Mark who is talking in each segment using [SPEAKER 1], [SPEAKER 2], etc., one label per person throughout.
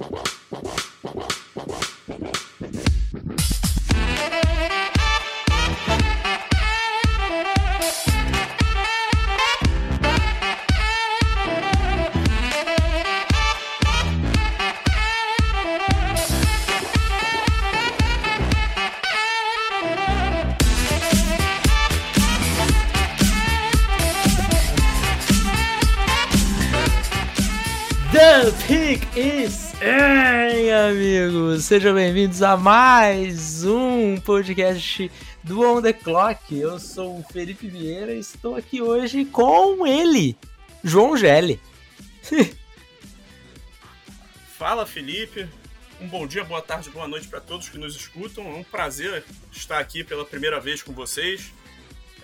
[SPEAKER 1] The Sejam bem-vindos a mais um podcast do On The Clock. Eu sou o Felipe Vieira e estou aqui hoje com ele, João Gelli.
[SPEAKER 2] Fala, Felipe. Um bom dia, boa tarde, boa noite para todos que nos escutam. É um prazer estar aqui pela primeira vez com vocês.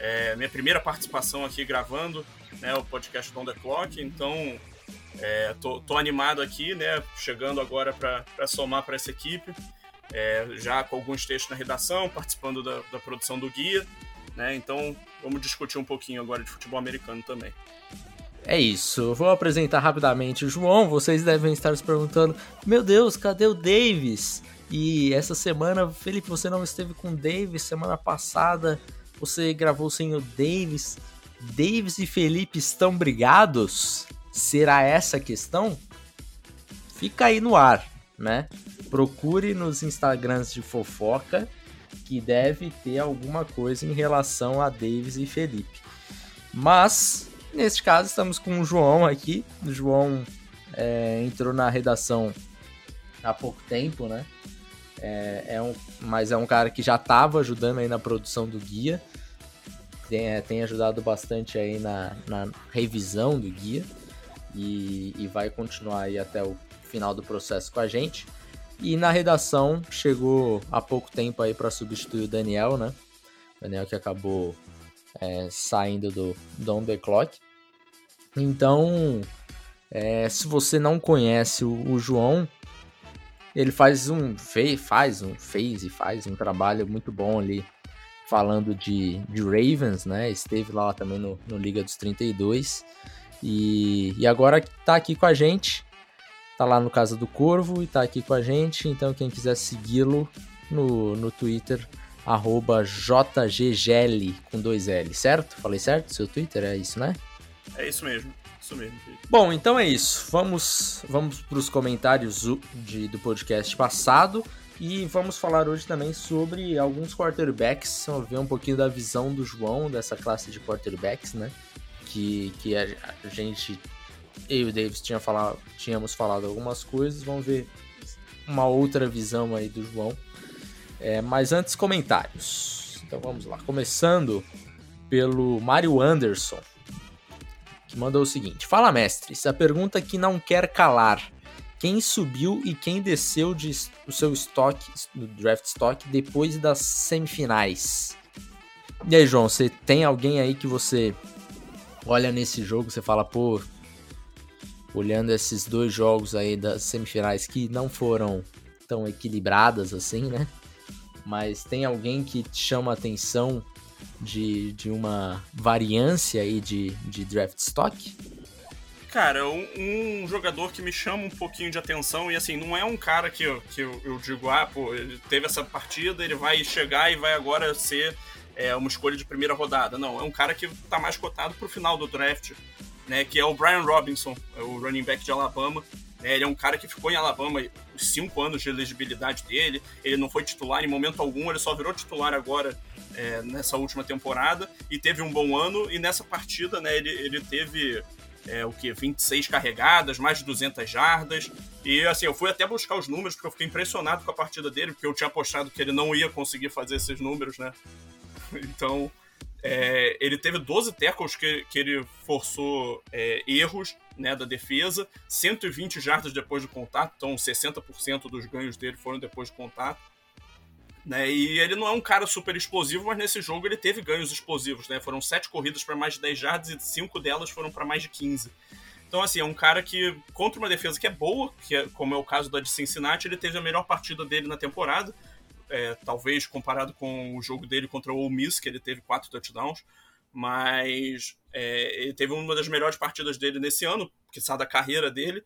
[SPEAKER 2] É minha primeira participação aqui gravando né, o podcast do On The Clock, então é, tô, tô, animado aqui, né? Chegando agora para somar para essa equipe, é, já com alguns textos na redação, participando da, da, produção do guia, né? Então vamos discutir um pouquinho agora de futebol americano também.
[SPEAKER 1] É isso, vou apresentar rapidamente o João. Vocês devem estar se perguntando: meu Deus, cadê o Davis? E essa semana, Felipe, você não esteve com o Davis. Semana passada você gravou sem o Davis. Davis e Felipe estão brigados? Será essa a questão? Fica aí no ar, né? Procure nos Instagrams de fofoca que deve ter alguma coisa em relação a Davis e Felipe. Mas, neste caso, estamos com o João aqui. O João é, entrou na redação há pouco tempo, né? É, é, um, mas é um cara que já estava ajudando aí na produção do guia. Tem, é, tem ajudado bastante aí na, na revisão do guia e, e vai continuar aí até o final do processo com a gente. E na redação chegou há pouco tempo aí para substituir o Daniel, né? Daniel que acabou é, saindo do Don The Clock. Então, é, se você não conhece o, o, João, ele faz um fez, faz um fez e faz um trabalho muito bom ali falando de, de Ravens, né? Esteve lá também no, no Liga dos 32. E, e agora tá aqui com a gente, tá lá no Casa do Corvo e tá aqui com a gente. Então, quem quiser segui-lo no, no Twitter, arroba JGGL com dois L, certo? Falei certo? Seu Twitter é isso, né?
[SPEAKER 2] É isso mesmo. Isso mesmo.
[SPEAKER 1] Bom, então é isso. Vamos, vamos para os comentários de, do podcast passado. E vamos falar hoje também sobre alguns quarterbacks, vamos ver um pouquinho da visão do João dessa classe de quarterbacks, né? Que, que a, a gente, eu e o Davis tinha falado, tínhamos falado algumas coisas, vamos ver uma outra visão aí do João. É, mas antes, comentários. Então vamos lá. Começando pelo Mário Anderson, que mandou o seguinte: Fala, mestres. A pergunta que não quer calar. Quem subiu e quem desceu de, o seu estoque, do draft stock, depois das semifinais? E aí, João, você tem alguém aí que você olha nesse jogo, você fala, pô, olhando esses dois jogos aí das semifinais que não foram tão equilibradas assim, né? Mas tem alguém que chama a atenção de, de uma variância aí de, de draft stock?
[SPEAKER 2] Cara, um, um, jogador que me chama um pouquinho de atenção, e assim, não é um cara que, que eu, eu digo, ah, pô, ele teve essa partida, ele vai chegar e vai agora ser é, uma escolha de primeira rodada. Não, é um cara que está mais cotado para o final do draft, né? Que é o Brian Robinson, é o running back de Alabama. É, ele é um cara que ficou em Alabama os cinco anos de elegibilidade dele. Ele não foi titular em momento algum, ele só virou titular agora é, nessa última temporada e teve um bom ano. E nessa partida, né, ele, ele teve é, o que 26 carregadas, mais de 200 jardas. E assim, eu fui até buscar os números porque eu fiquei impressionado com a partida dele, porque eu tinha apostado que ele não ia conseguir fazer esses números, né? Então, é, ele teve 12 tackles que, que ele forçou é, erros né, da defesa, 120 jardas depois do contato, então 60% dos ganhos dele foram depois do contato. Né, e ele não é um cara super explosivo, mas nesse jogo ele teve ganhos explosivos. Né? Foram 7 corridas para mais de 10 jardas e 5 delas foram para mais de 15. Então, assim, é um cara que, contra uma defesa que é boa, que é, como é o caso da de Cincinnati, ele teve a melhor partida dele na temporada é, talvez comparado com o jogo dele contra o Ole Miss, que ele teve quatro touchdowns, mas é, ele teve uma das melhores partidas dele nesse ano, que sai da carreira dele,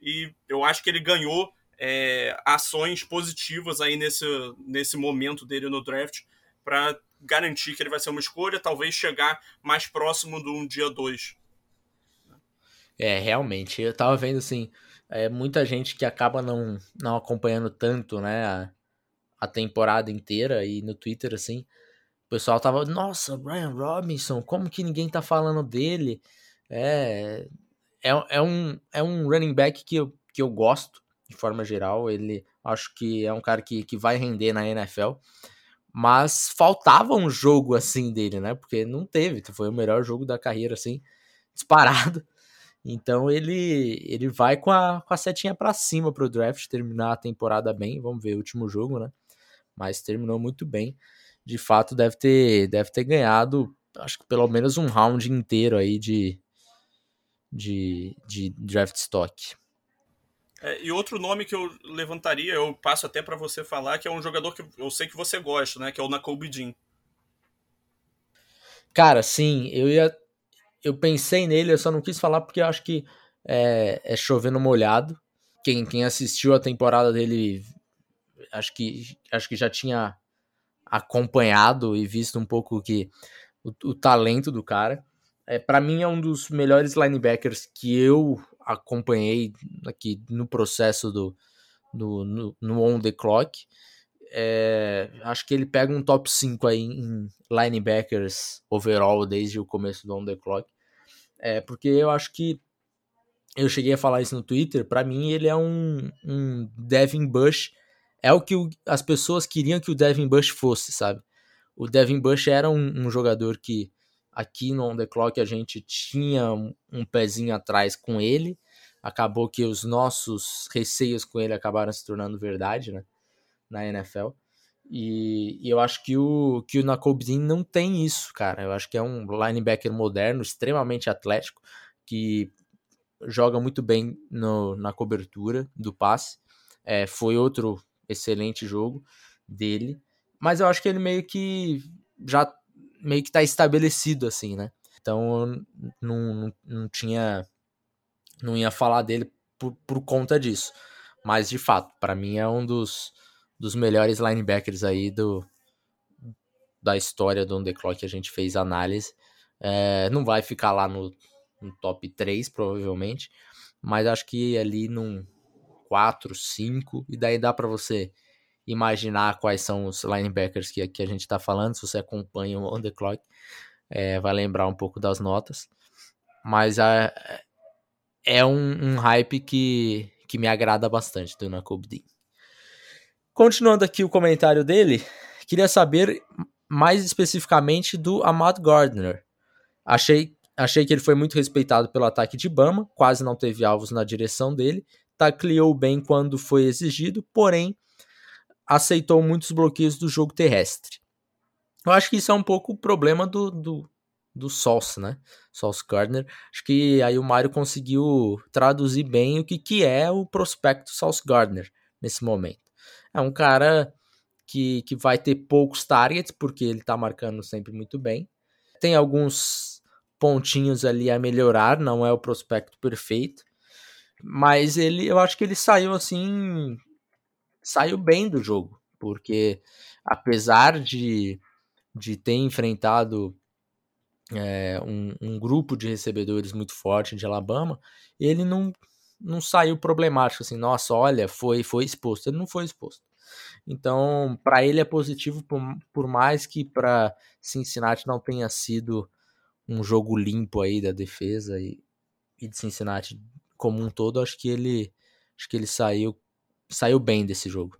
[SPEAKER 2] e eu acho que ele ganhou é, ações positivas aí nesse, nesse momento dele no draft para garantir que ele vai ser uma escolha, talvez chegar mais próximo do um dia 2.
[SPEAKER 1] É, realmente, eu tava vendo assim, é, muita gente que acaba não, não acompanhando tanto, né, a, a temporada inteira e no Twitter, assim, o pessoal tava, nossa, Brian Robinson, como que ninguém tá falando dele? É, é, é, um, é um running back que eu, que eu gosto, de forma geral, ele acho que é um cara que, que vai render na NFL, mas faltava um jogo assim dele, né? Porque não teve, foi o melhor jogo da carreira, assim, disparado. Então ele ele vai com a, com a setinha para cima pro draft, terminar a temporada bem. Vamos ver o último jogo, né? Mas terminou muito bem. De fato, deve ter, deve ter ganhado, acho que pelo menos um round inteiro aí de, de, de draft stock.
[SPEAKER 2] É, e outro nome que eu levantaria, eu passo até para você falar, que é um jogador que eu sei que você gosta, né? Que é o Nakobe Dean.
[SPEAKER 1] Cara, sim, eu ia. Eu pensei nele, eu só não quis falar porque eu acho que é, é chovendo molhado. Quem, quem assistiu a temporada dele, acho que, acho que já tinha acompanhado e visto um pouco que o, o talento do cara. É, para mim é um dos melhores linebackers que eu acompanhei aqui no processo do, do no, no on the clock. É, acho que ele pega um top 5 aí em linebackers overall desde o começo do on the clock. É, porque eu acho que eu cheguei a falar isso no Twitter, para mim ele é um, um Devin Bush, é o que o, as pessoas queriam que o Devin Bush fosse, sabe? O Devin Bush era um, um jogador que aqui no On The Clock a gente tinha um, um pezinho atrás com ele, acabou que os nossos receios com ele acabaram se tornando verdade, né? Na NFL. E, e eu acho que o, que o Nakobe não tem isso, cara. Eu acho que é um linebacker moderno, extremamente atlético, que joga muito bem no, na cobertura do passe. É, foi outro excelente jogo dele. Mas eu acho que ele meio que já meio que tá estabelecido assim, né? Então não, não, não tinha não ia falar dele por, por conta disso. Mas de fato, para mim é um dos, dos melhores linebackers aí do da história do On The Clock a gente fez análise. É, não vai ficar lá no, no, top 3, provavelmente, mas acho que ali num 4, 5, e daí dá para você imaginar quais são os linebackers que, que a gente está falando. Se você acompanha o On The Clock, é, vai lembrar um pouco das notas. Mas a, é um, um, hype que, que me agrada bastante do Nakobe Dean. Continuando aqui o comentário dele, queria saber mais especificamente do Ahmad Gardner. Achei, achei que ele foi muito respeitado pelo ataque de Bama, quase não teve alvos na direção dele, tacleou bem quando foi exigido, porém aceitou muitos bloqueios do jogo terrestre. Eu acho que isso é um pouco o problema do, do, do Sauce, né? Sauce Gardner. Acho que aí o Mário conseguiu traduzir bem o que, que é o prospecto Sauce Gardner nesse momento. É um cara que, que vai ter poucos targets, porque ele tá marcando sempre muito bem. Tem alguns pontinhos ali a melhorar, não é o prospecto perfeito. Mas ele, eu acho que ele saiu assim, saiu bem do jogo, porque apesar de, de ter enfrentado é, um, um, grupo de recebedores muito forte de Alabama, ele não, não saiu problemático assim, nossa, olha, foi, foi exposto. Ele não foi exposto. Então, para ele é positivo, por, por mais que para Cincinnati não tenha sido um jogo limpo aí da defesa e, e de Cincinnati como um todo, acho que ele acho que ele saiu saiu bem desse jogo.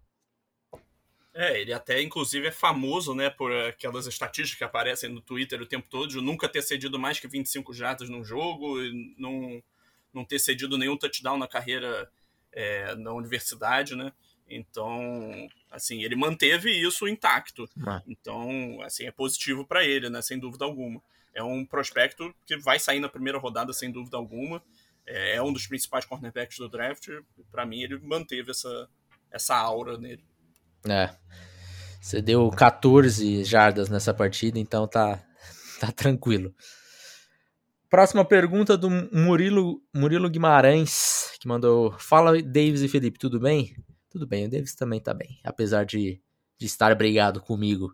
[SPEAKER 2] É, ele até inclusive é famoso, né, por aquelas estatísticas que aparecem no Twitter o tempo todo, de nunca ter cedido mais que 25 jardas num jogo, não, não ter cedido nenhum touchdown na carreira é, na universidade, né? Então, assim, ele manteve isso intacto. Ah. Então, assim, é positivo para ele, né, sem dúvida alguma. É um prospecto que vai sair na primeira rodada sem dúvida alguma. É, é um dos principais cornerbacks do draft. Para mim, ele manteve essa, essa aura nele.
[SPEAKER 1] É. Você deu 14 jardas nessa partida, então tá, tá tranquilo. Próxima pergunta do Murilo, Murilo Guimarães, que mandou: Fala Davis e Felipe, tudo bem? Tudo bem, o Davis também tá bem, apesar de, de estar brigado comigo.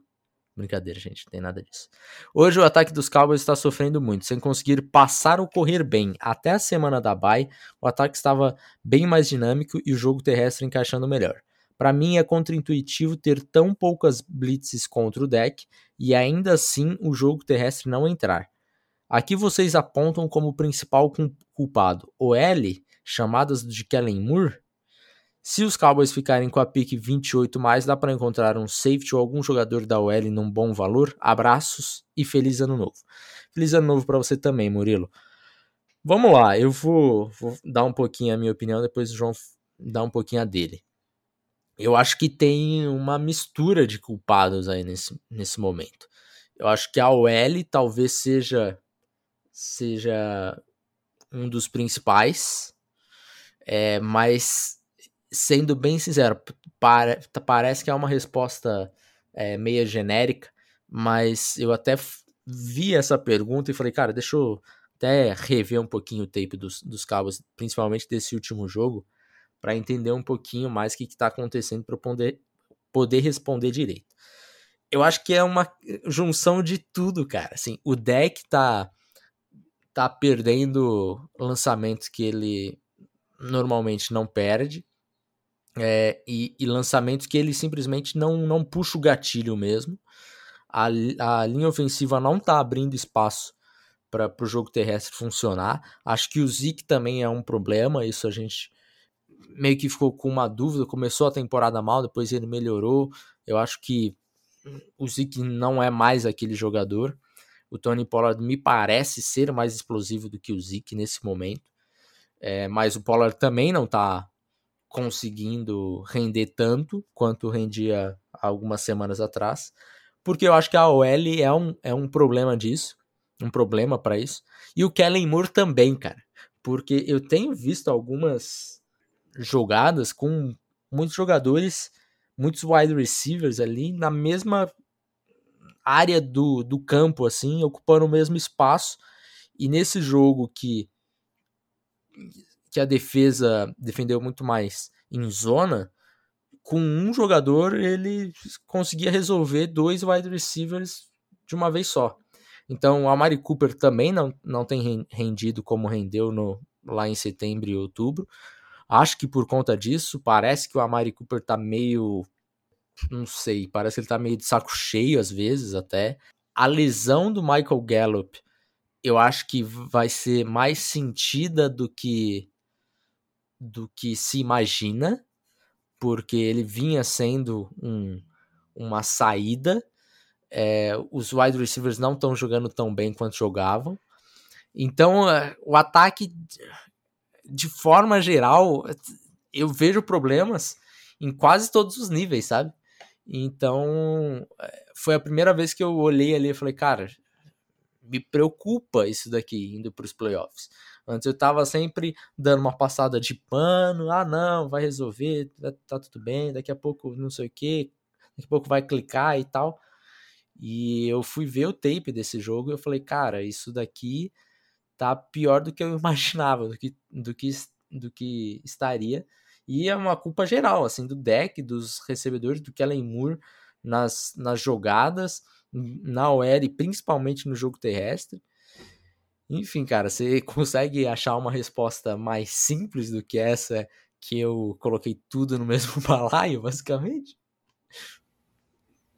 [SPEAKER 1] Brincadeira, gente, não tem nada disso. Hoje o ataque dos Cowboys está sofrendo muito, sem conseguir passar ou correr bem. Até a semana da bye, o ataque estava bem mais dinâmico e o jogo terrestre encaixando melhor. Para mim é contraintuitivo ter tão poucas blitzes contra o deck e ainda assim o jogo terrestre não entrar. Aqui vocês apontam como principal culpado o L, chamadas de Kellen Moore. Se os Cowboys ficarem com a pick 28 mais, dá para encontrar um safety ou algum jogador da OL num bom valor. Abraços e feliz ano novo. Feliz ano novo para você também, Murilo. Vamos lá, eu vou, vou, dar um pouquinho a minha opinião, depois o João dá um pouquinho a dele eu acho que tem uma mistura de culpados aí nesse, nesse momento. Eu acho que a OL talvez seja seja um dos principais, é, mas sendo bem sincero, para, parece que é uma resposta é, meia genérica, mas eu até vi essa pergunta e falei, cara, deixa eu até rever um pouquinho o tape dos, dos cabos, principalmente desse último jogo, para entender um pouquinho mais o que está acontecendo para poder, poder responder direito. Eu acho que é uma junção de tudo, cara. Assim, o deck tá, tá perdendo lançamentos que ele normalmente não perde. É, e, e, lançamentos que ele simplesmente não, não puxa o gatilho mesmo. A, a linha ofensiva não tá abrindo espaço para o jogo terrestre funcionar. Acho que o Zeke também é um problema, isso a gente meio que ficou com uma dúvida, começou a temporada mal, depois ele melhorou. Eu acho que o Zeke não é mais aquele jogador. O Tony Pollard me parece ser mais explosivo do que o Zeke nesse momento. É, mas o Pollard também não está conseguindo render tanto quanto rendia algumas semanas atrás. Porque eu acho que a OL é um, é um problema disso. Um problema para isso. E o Kellen Moore também, cara. Porque eu tenho visto algumas jogadas com muitos jogadores, muitos wide receivers ali na mesma área do, do campo, assim, ocupando o mesmo espaço. E nesse jogo que, que a defesa defendeu muito mais em zona, com um jogador ele conseguia resolver dois wide receivers de uma vez só. Então o Amari Cooper também não, não tem rendido como rendeu no, lá em setembro e outubro. Acho que por conta disso, parece que o Amari Cooper tá meio. Não sei, parece que ele tá meio de saco cheio às vezes até. A lesão do Michael Gallup, eu acho que vai ser mais sentida do que do que se imagina, porque ele vinha sendo um, uma saída. É, os wide receivers não estão jogando tão bem quanto jogavam. Então, é, o ataque de forma geral, eu vejo problemas em quase todos os níveis, sabe? Então, é, foi a primeira vez que eu olhei ali e falei, cara, me preocupa isso daqui indo para os playoffs. Antes eu tava sempre dando uma passada de pano, ah não, vai resolver, tá tudo bem, daqui a pouco não sei o que, daqui a pouco vai clicar e tal. E eu fui ver o tape desse jogo e eu falei, cara, isso daqui tá pior do que eu imaginava, do que, do que, do que estaria. E é uma culpa geral, assim, do deck, dos recebedores, do Kellen Moore nas, nas jogadas, na OL e principalmente no jogo terrestre. Enfim, cara, você consegue achar uma resposta mais simples do que essa que eu coloquei tudo no mesmo balaio, basicamente?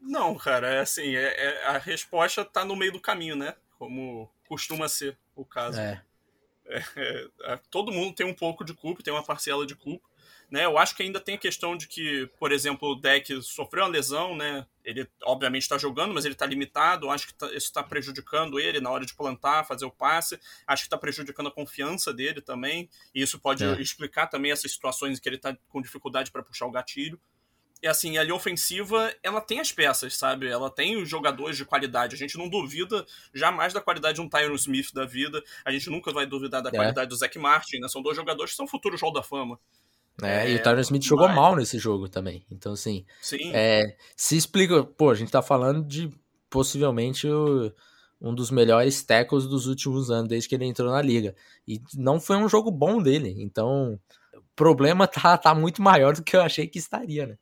[SPEAKER 2] Não, cara, é assim, é, é, a resposta tá no meio do caminho, né? Como costuma ser o caso. É. É, é, todo mundo tem um pouco de culpa, tem uma parcela de culpa. Né? Eu acho que ainda tem a questão de que, por exemplo, o deck sofreu uma lesão, né? Ele obviamente está jogando, mas ele está limitado. Eu acho que tá, isso está prejudicando ele na hora de plantar, fazer o passe. Acho que está prejudicando a confiança dele também. E isso pode é. explicar também essas situações em que ele está com dificuldade para puxar o gatilho e assim, a linha ofensiva, ela tem as peças, sabe? Ela tem os jogadores de qualidade. A gente não duvida jamais da qualidade de um Tyron Smith da vida. A gente nunca vai duvidar da é. qualidade do Zach Martin, né? São dois jogadores que são futuros Hall da Fama.
[SPEAKER 1] É, é, e o Tyron Smith jogou mal nesse jogo também. Então, assim, Sim. É, se explica. Pô, a gente tá falando de possivelmente o, um dos melhores tackles dos últimos anos, desde que ele entrou na liga. E não foi um jogo bom dele. Então, problema tá, tá muito maior do que eu achei que estaria, né?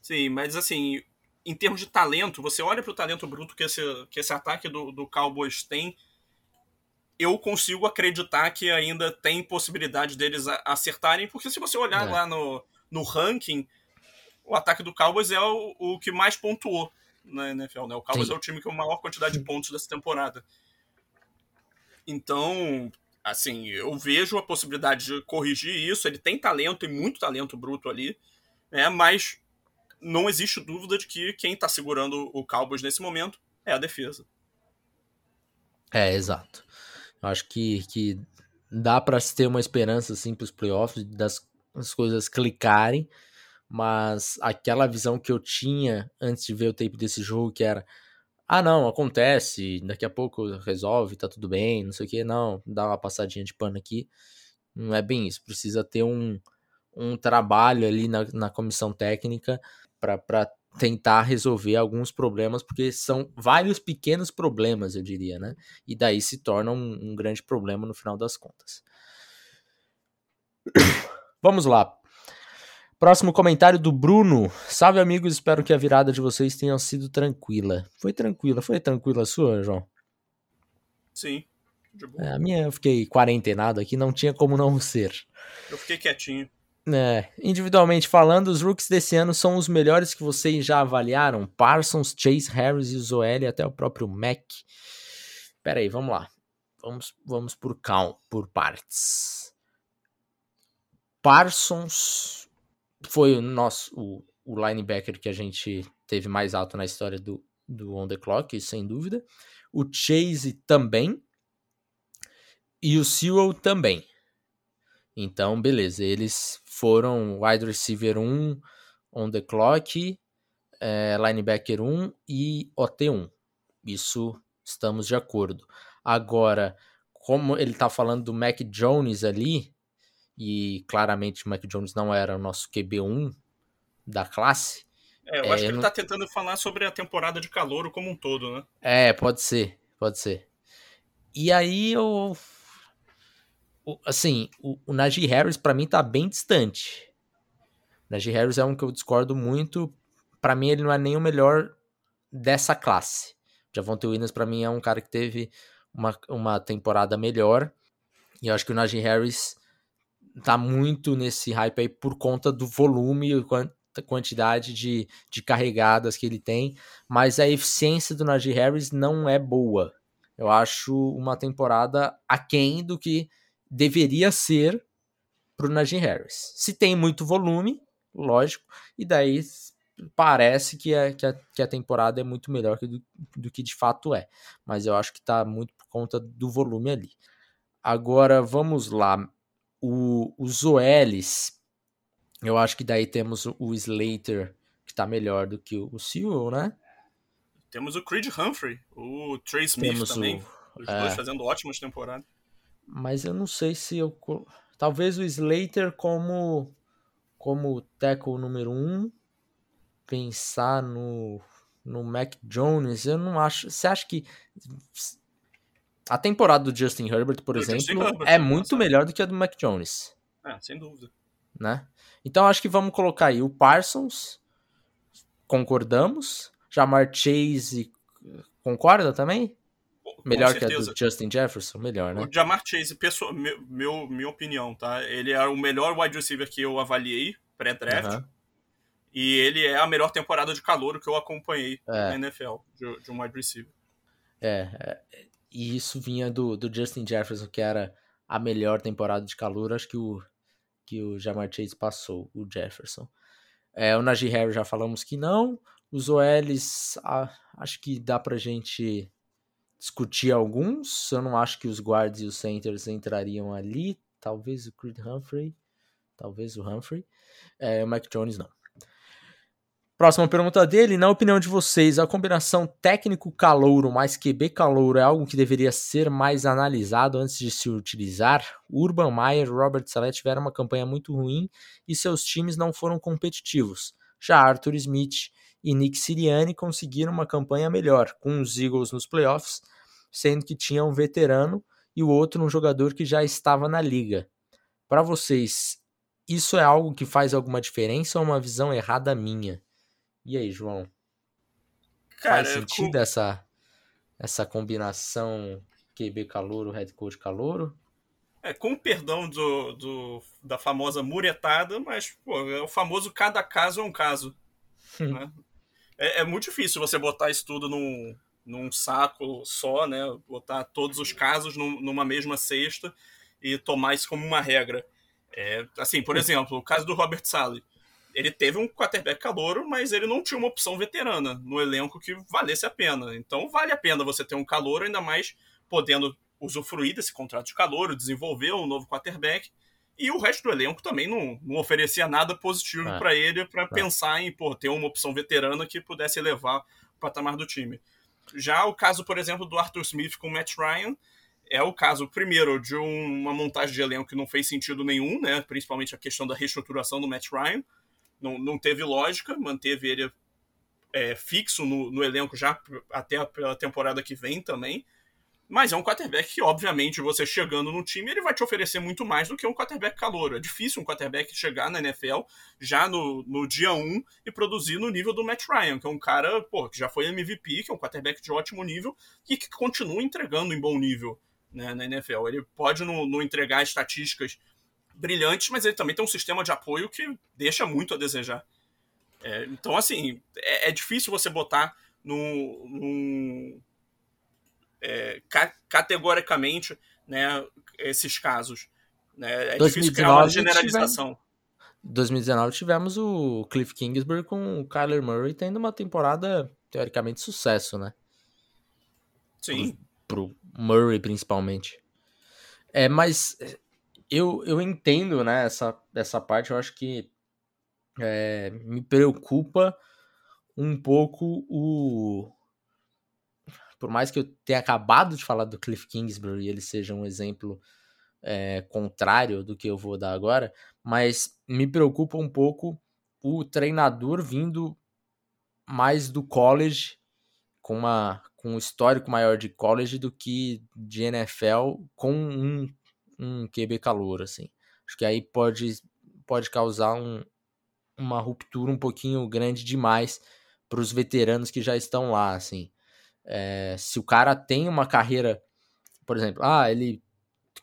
[SPEAKER 2] Sim, mas assim, em termos de talento, você olha para o talento bruto que esse, que esse ataque do, do Cowboys tem, eu consigo acreditar que ainda tem possibilidade deles acertarem, porque se você olhar é. lá no, no ranking, o ataque do Cowboys é o, o que mais pontuou na NFL, né? O Cowboys Sim. é o time com a maior quantidade de pontos dessa temporada. Então, assim, eu vejo a possibilidade de corrigir isso. Ele tem talento e muito talento bruto ali, né? Mas não existe dúvida de que quem está segurando o Cowboys nesse momento é a defesa.
[SPEAKER 1] É, exato. Acho que, que dá para ter uma esperança assim para os playoffs das as coisas clicarem, mas aquela visão que eu tinha antes de ver o tape desse jogo que era ah não, acontece, daqui a pouco resolve, tá tudo bem, não sei o que, não, dá uma passadinha de pano aqui. Não é bem isso, precisa ter um, um trabalho ali na, na comissão técnica para tentar resolver alguns problemas, porque são vários pequenos problemas, eu diria, né? E daí se torna um, um grande problema no final das contas. Vamos lá. Próximo comentário do Bruno. Salve, amigos. Espero que a virada de vocês tenha sido tranquila. Foi tranquila. Foi tranquila a sua, João?
[SPEAKER 2] Sim.
[SPEAKER 1] É, a minha eu fiquei quarentenado aqui, não tinha como não ser.
[SPEAKER 2] Eu fiquei quietinho.
[SPEAKER 1] É, individualmente falando, os rookies desse ano são os melhores que vocês já avaliaram. Parsons, Chase Harris e Zoel, até o próprio Mac. Pera aí, vamos lá. Vamos, vamos por count, por partes. Parsons foi o nosso o, o linebacker que a gente teve mais alto na história do, do On The Clock, sem dúvida. O Chase também. E o Sewell também. Então, beleza, eles foram wide receiver 1 on the clock, é, linebacker 1 e OT1. Isso estamos de acordo. Agora, como ele está falando do Mac Jones ali, e claramente o Mac Jones não era o nosso QB1 da classe.
[SPEAKER 2] É, eu é, acho que ele está tentando falar sobre a temporada de calor como um todo, né?
[SPEAKER 1] É, pode ser, pode ser. E aí eu assim, o, o Najee Harris para mim tá bem distante. O Najee Harris é um que eu discordo muito. Para mim ele não é nem o melhor dessa classe. Javonte Williams para mim é um cara que teve uma, uma temporada melhor. E eu acho que o Najee Harris tá muito nesse hype aí por conta do volume e quantidade de, de carregadas que ele tem. Mas a eficiência do Najee Harris não é boa. Eu acho uma temporada aquém do que deveria ser para o Najee Harris. Se tem muito volume, lógico, e daí parece que a, que a, que a temporada é muito melhor do, do que de fato é. Mas eu acho que está muito por conta do volume ali. Agora vamos lá. O, os OLs, eu acho que daí temos o Slater, que está melhor do que o Sewell, né?
[SPEAKER 2] Temos o Creed Humphrey, o Trey Smith temos também. O, os é... dois fazendo ótimas temporadas
[SPEAKER 1] mas eu não sei se eu. Talvez o Slater como, como tackle número 1. Um, pensar no, no Mac Jones, eu não acho. Você acha que. A temporada do Justin Herbert, por exemplo, Herbert, é muito melhor do que a do Mac Jones.
[SPEAKER 2] É, sem dúvida.
[SPEAKER 1] Né? Então acho que vamos colocar aí o Parsons. Concordamos. Jamar Chase concorda também? Melhor que a do Justin Jefferson? Melhor, né?
[SPEAKER 2] O Jamar Chase, pessoa, meu, meu, minha opinião, tá? Ele é o melhor wide receiver que eu avaliei pré-draft. E ele é a melhor temporada de calor que eu acompanhei é. na NFL, de, de, um wide receiver.
[SPEAKER 1] É, é, e isso vinha do, do Justin Jefferson, que era a melhor temporada de calor. Acho que o, que o Jamar Chase passou, o Jefferson. É, o Najee Harris já falamos que não. Os OLs, ah, acho que dá pra gente discutir alguns. Eu não acho que os guards e os centers entrariam ali. Talvez o Creed Humphrey. Talvez o Humphrey. É, o Mike Jones não. Próxima pergunta dele. Na opinião de vocês, a combinação técnico-calouro mais QB-calouro é algo que deveria ser mais analisado antes de se utilizar? Urban Meyer e Robert Saleh tiveram uma campanha muito ruim e seus times não foram competitivos. Já Arthur Smith e Nick Sirianni conseguiram uma campanha melhor, com os Eagles nos playoffs, sendo que tinha um veterano e o outro um jogador que já estava na liga. Para vocês, isso é algo que faz alguma diferença ou uma visão errada minha? E aí, João? Cara, faz sentido essa, essa combinação QB calouro, head coach calouro?
[SPEAKER 2] É, com perdão do, do, da famosa muretada, mas pô, é o famoso cada caso é um caso. né? É, é, muito difícil você botar isso tudo num, num saco só, né? Botar todos os casos num, numa mesma cesta e tomar isso como uma regra. É, assim, por exemplo, o caso do Robert Sally. Ele teve um quarterback calouro, mas ele não tinha uma opção veterana no elenco que valesse a pena. Então vale a pena você ter um calouro, ainda mais podendo usufruir desse contrato de calouro, desenvolver um novo quarterback. E o resto do elenco também não, não oferecia nada positivo é. para ele para é. pensar em pô, ter uma opção veterana que pudesse elevar o patamar do time. Já o caso, por exemplo, do Arthur Smith com o Matt Ryan, é o caso, primeiro, de um, uma montagem de elenco que não fez sentido nenhum, né? Principalmente a questão da reestruturação do Matt Ryan. Não, não teve lógica, manteve ele é, fixo no, no, elenco já até a, pela temporada que vem também. Mas é um quarterback que, obviamente, você chegando no time, ele vai te oferecer muito mais do que um quarterback calor. É difícil um quarterback chegar na NFL já no, no dia 1 e produzir no nível do Matt Ryan, que é um cara pô, que já foi MVP, que é um quarterback de ótimo nível e que continua entregando em bom nível né, na NFL. Ele pode não, não entregar estatísticas brilhantes, mas ele também tem um sistema de apoio que deixa muito a desejar. É, então, assim, é, é, difícil você botar num, num é, ca categoricamente né, esses casos. Né? É 2019, difícil criar uma generalização.
[SPEAKER 1] Tivemos, 2019 tivemos o Cliff Kingsbury com o Kyler Murray tendo uma temporada teoricamente sucesso, né?
[SPEAKER 2] Sim.
[SPEAKER 1] Pro, pro Murray, principalmente. É, mas eu, eu entendo, né, essa, essa parte, eu acho que é, me preocupa um pouco o, por mais que eu tenha acabado de falar do Cliff Kingsbury e ele seja um exemplo é, contrário do que eu vou dar agora, mas me preocupa um pouco o treinador vindo mais do college, com, uma, com um histórico maior de college do que de NFL, com um, um QB calor, assim. Acho que aí pode, pode causar um, uma ruptura um pouquinho grande demais para os veteranos que já estão lá, assim. É, se o cara tem uma carreira, por exemplo, ah, ele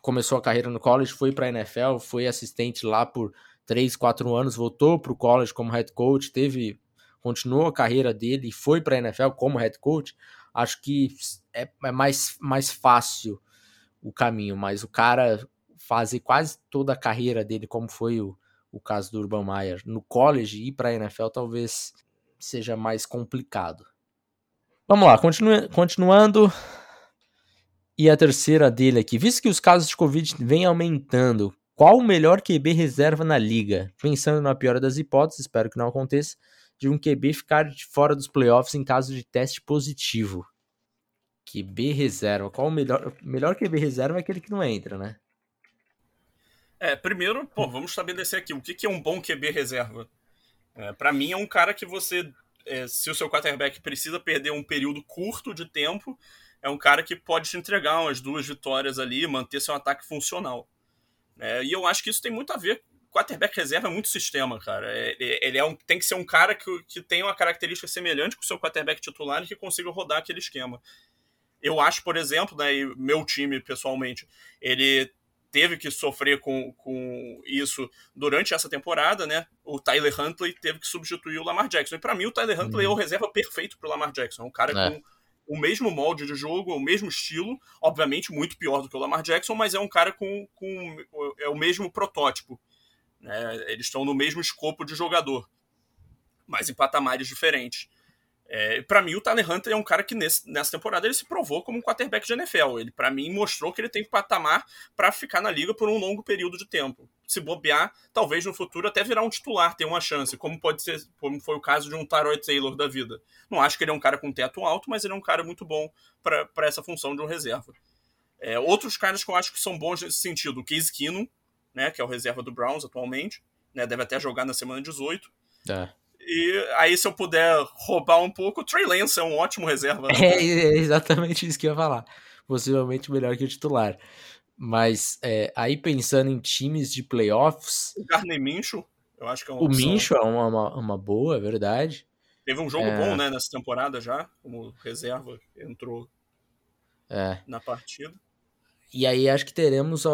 [SPEAKER 1] começou a carreira no college, foi para a NFL, foi assistente lá por 3, 4 anos, voltou para o college como head coach, teve continuou a carreira dele e foi para a NFL como head coach, acho que é, é, mais, mais fácil o caminho, mas o cara fazer quase toda a carreira dele, como foi o, o caso do Urban Meyer, no college e para a NFL, talvez seja mais complicado. Vamos lá, continuando. E a terceira dele aqui. Visto que os casos de Covid vêm aumentando, qual o melhor QB reserva na liga? Pensando na pior das hipóteses, espero que não aconteça, de um QB ficar fora dos playoffs em caso de teste positivo. QB reserva. Qual o melhor? O melhor QB reserva é aquele que não entra, né?
[SPEAKER 2] É, primeiro, pô, vamos estabelecer aqui o que, que é um bom QB reserva. É, para mim é um cara que você é, se o seu quarterback precisa perder um período curto de tempo, é um cara que pode te entregar umas duas vitórias ali, manter seu ataque funcional. É, e eu acho que isso tem muito a ver. Quarterback reserva é muito sistema, cara. É, ele é um, tem que ser um cara que, que tem uma característica semelhante com o seu quarterback titular e que consiga rodar aquele esquema. Eu acho, por exemplo, né, meu time pessoalmente, ele teve que sofrer com, com isso durante essa temporada, né? O Tyler Huntley teve que substituir o Lamar Jackson. E para mim, o Tyler Huntley uhum. é o reserva perfeito pro Lamar Jackson. É um cara é. com o mesmo molde de jogo, o mesmo estilo, obviamente muito pior do que o Lamar Jackson, mas é um cara com, com é o mesmo protótipo. Né? Eles estão no mesmo escopo de jogador, mas em patamares diferentes. É, para mim, o Tyler Hunter é um cara que nesse, nessa temporada ele se provou como um quarterback de NFL. Ele, para mim, mostrou que ele tem patamar para ficar na liga por um longo período de tempo. Se bobear, talvez no futuro até virar um titular, ter uma chance, como pode ser, como foi o caso de um Tyrod Taylor da vida. Não acho que ele é um cara com teto alto, mas ele é um cara muito bom para essa função de um reserva. É, outros caras que eu acho que são bons nesse sentido, o Case Keenum, né, que é o reserva do Browns atualmente, né, deve até jogar na semana 18. É. E aí, se eu puder roubar um pouco, o Trey Lance é um ótimo reserva. Né?
[SPEAKER 1] É, é, exatamente isso que eu ia falar. Possivelmente melhor que o titular. Mas é, aí pensando em times de playoffs.
[SPEAKER 2] O Garney Mincho, eu acho que é uma
[SPEAKER 1] O Mincho é uma, uma, uma, boa, é verdade.
[SPEAKER 2] Teve um jogo é... bom, né, nessa temporada já, como reserva, entrou
[SPEAKER 1] é.
[SPEAKER 2] na partida.
[SPEAKER 1] E aí acho que teremos.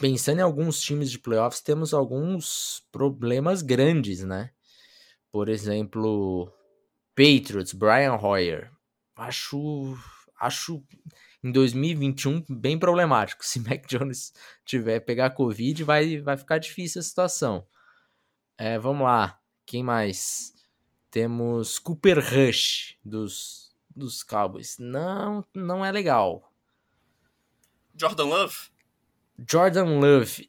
[SPEAKER 1] Pensando em alguns times de playoffs, temos alguns problemas grandes, né? Por exemplo, Patriots, Brian Hoyer. Acho. Acho em 2021 bem problemático. Se Mac Jones tiver pegar Covid, vai, vai ficar difícil a situação. É, vamos lá. Quem mais? Temos Cooper Rush dos, dos Cowboys. Não, não é legal.
[SPEAKER 2] Jordan Love?
[SPEAKER 1] Jordan Love.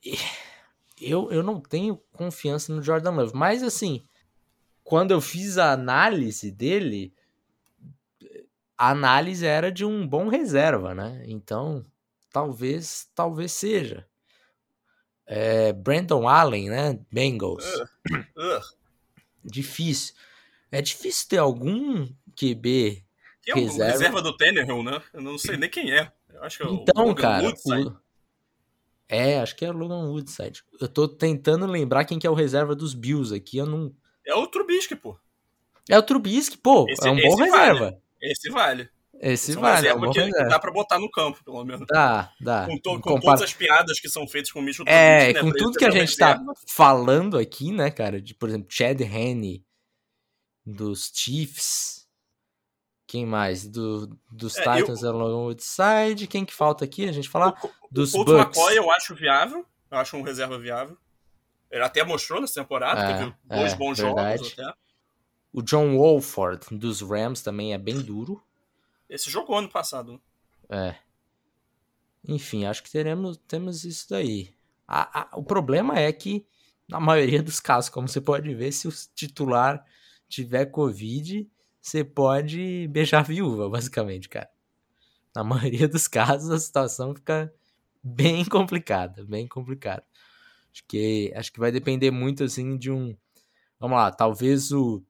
[SPEAKER 1] Eu, eu não tenho confiança no Jordan Love. Mas assim, quando eu fiz a análise dele, a análise era de um bom reserva, né? Então, talvez, talvez seja. É, Brandon Allen, né? Bengals. Uh, uh. Difícil. É difícil ter algum QB
[SPEAKER 2] que é reserva. reserva do Tannehill, né? Eu não sei nem quem é. Eu acho que é
[SPEAKER 1] então, o cara, o... é, acho que é o Logan Woodside. Eu tô tentando lembrar quem que é o reserva dos Bills aqui, eu não
[SPEAKER 2] É o Trubisky, pô.
[SPEAKER 1] É o Trubisky, pô, esse, é um bom reserva.
[SPEAKER 2] Vale. Esse vale.
[SPEAKER 1] Esse Esse vale. É um
[SPEAKER 2] que, que, dá pra botar no campo, pelo menos.
[SPEAKER 1] Dá, dá.
[SPEAKER 2] Com, to, com todas as piadas que são feitas com o Mitchell
[SPEAKER 1] É, né, com tudo que a gente tá falando aqui, né, cara? De, por exemplo, Chad Henne dos Chiefs. Quem mais? Do, dos é, Titans eu, é Logan Woodside. Quem que falta aqui? A gente falar
[SPEAKER 2] o,
[SPEAKER 1] dos
[SPEAKER 2] o
[SPEAKER 1] Bucks.
[SPEAKER 2] McCoy eu acho viável. Eu acho um reserva viável. Ele até mostrou nessa temporada, é, teve dois é, bons verdade. jogos até.
[SPEAKER 1] O John Wolford dos Rams também é bem duro.
[SPEAKER 2] Esse jogou ano passado.
[SPEAKER 1] É. Enfim, acho que teremos temos isso daí. A, a, o problema é que, na maioria dos casos, como você pode ver, se o titular tiver Covid, você pode beijar viúva, basicamente, cara. Na maioria dos casos, a situação fica bem complicada, bem complicada. Acho que, acho que vai depender muito, assim, de um... Vamos lá, talvez o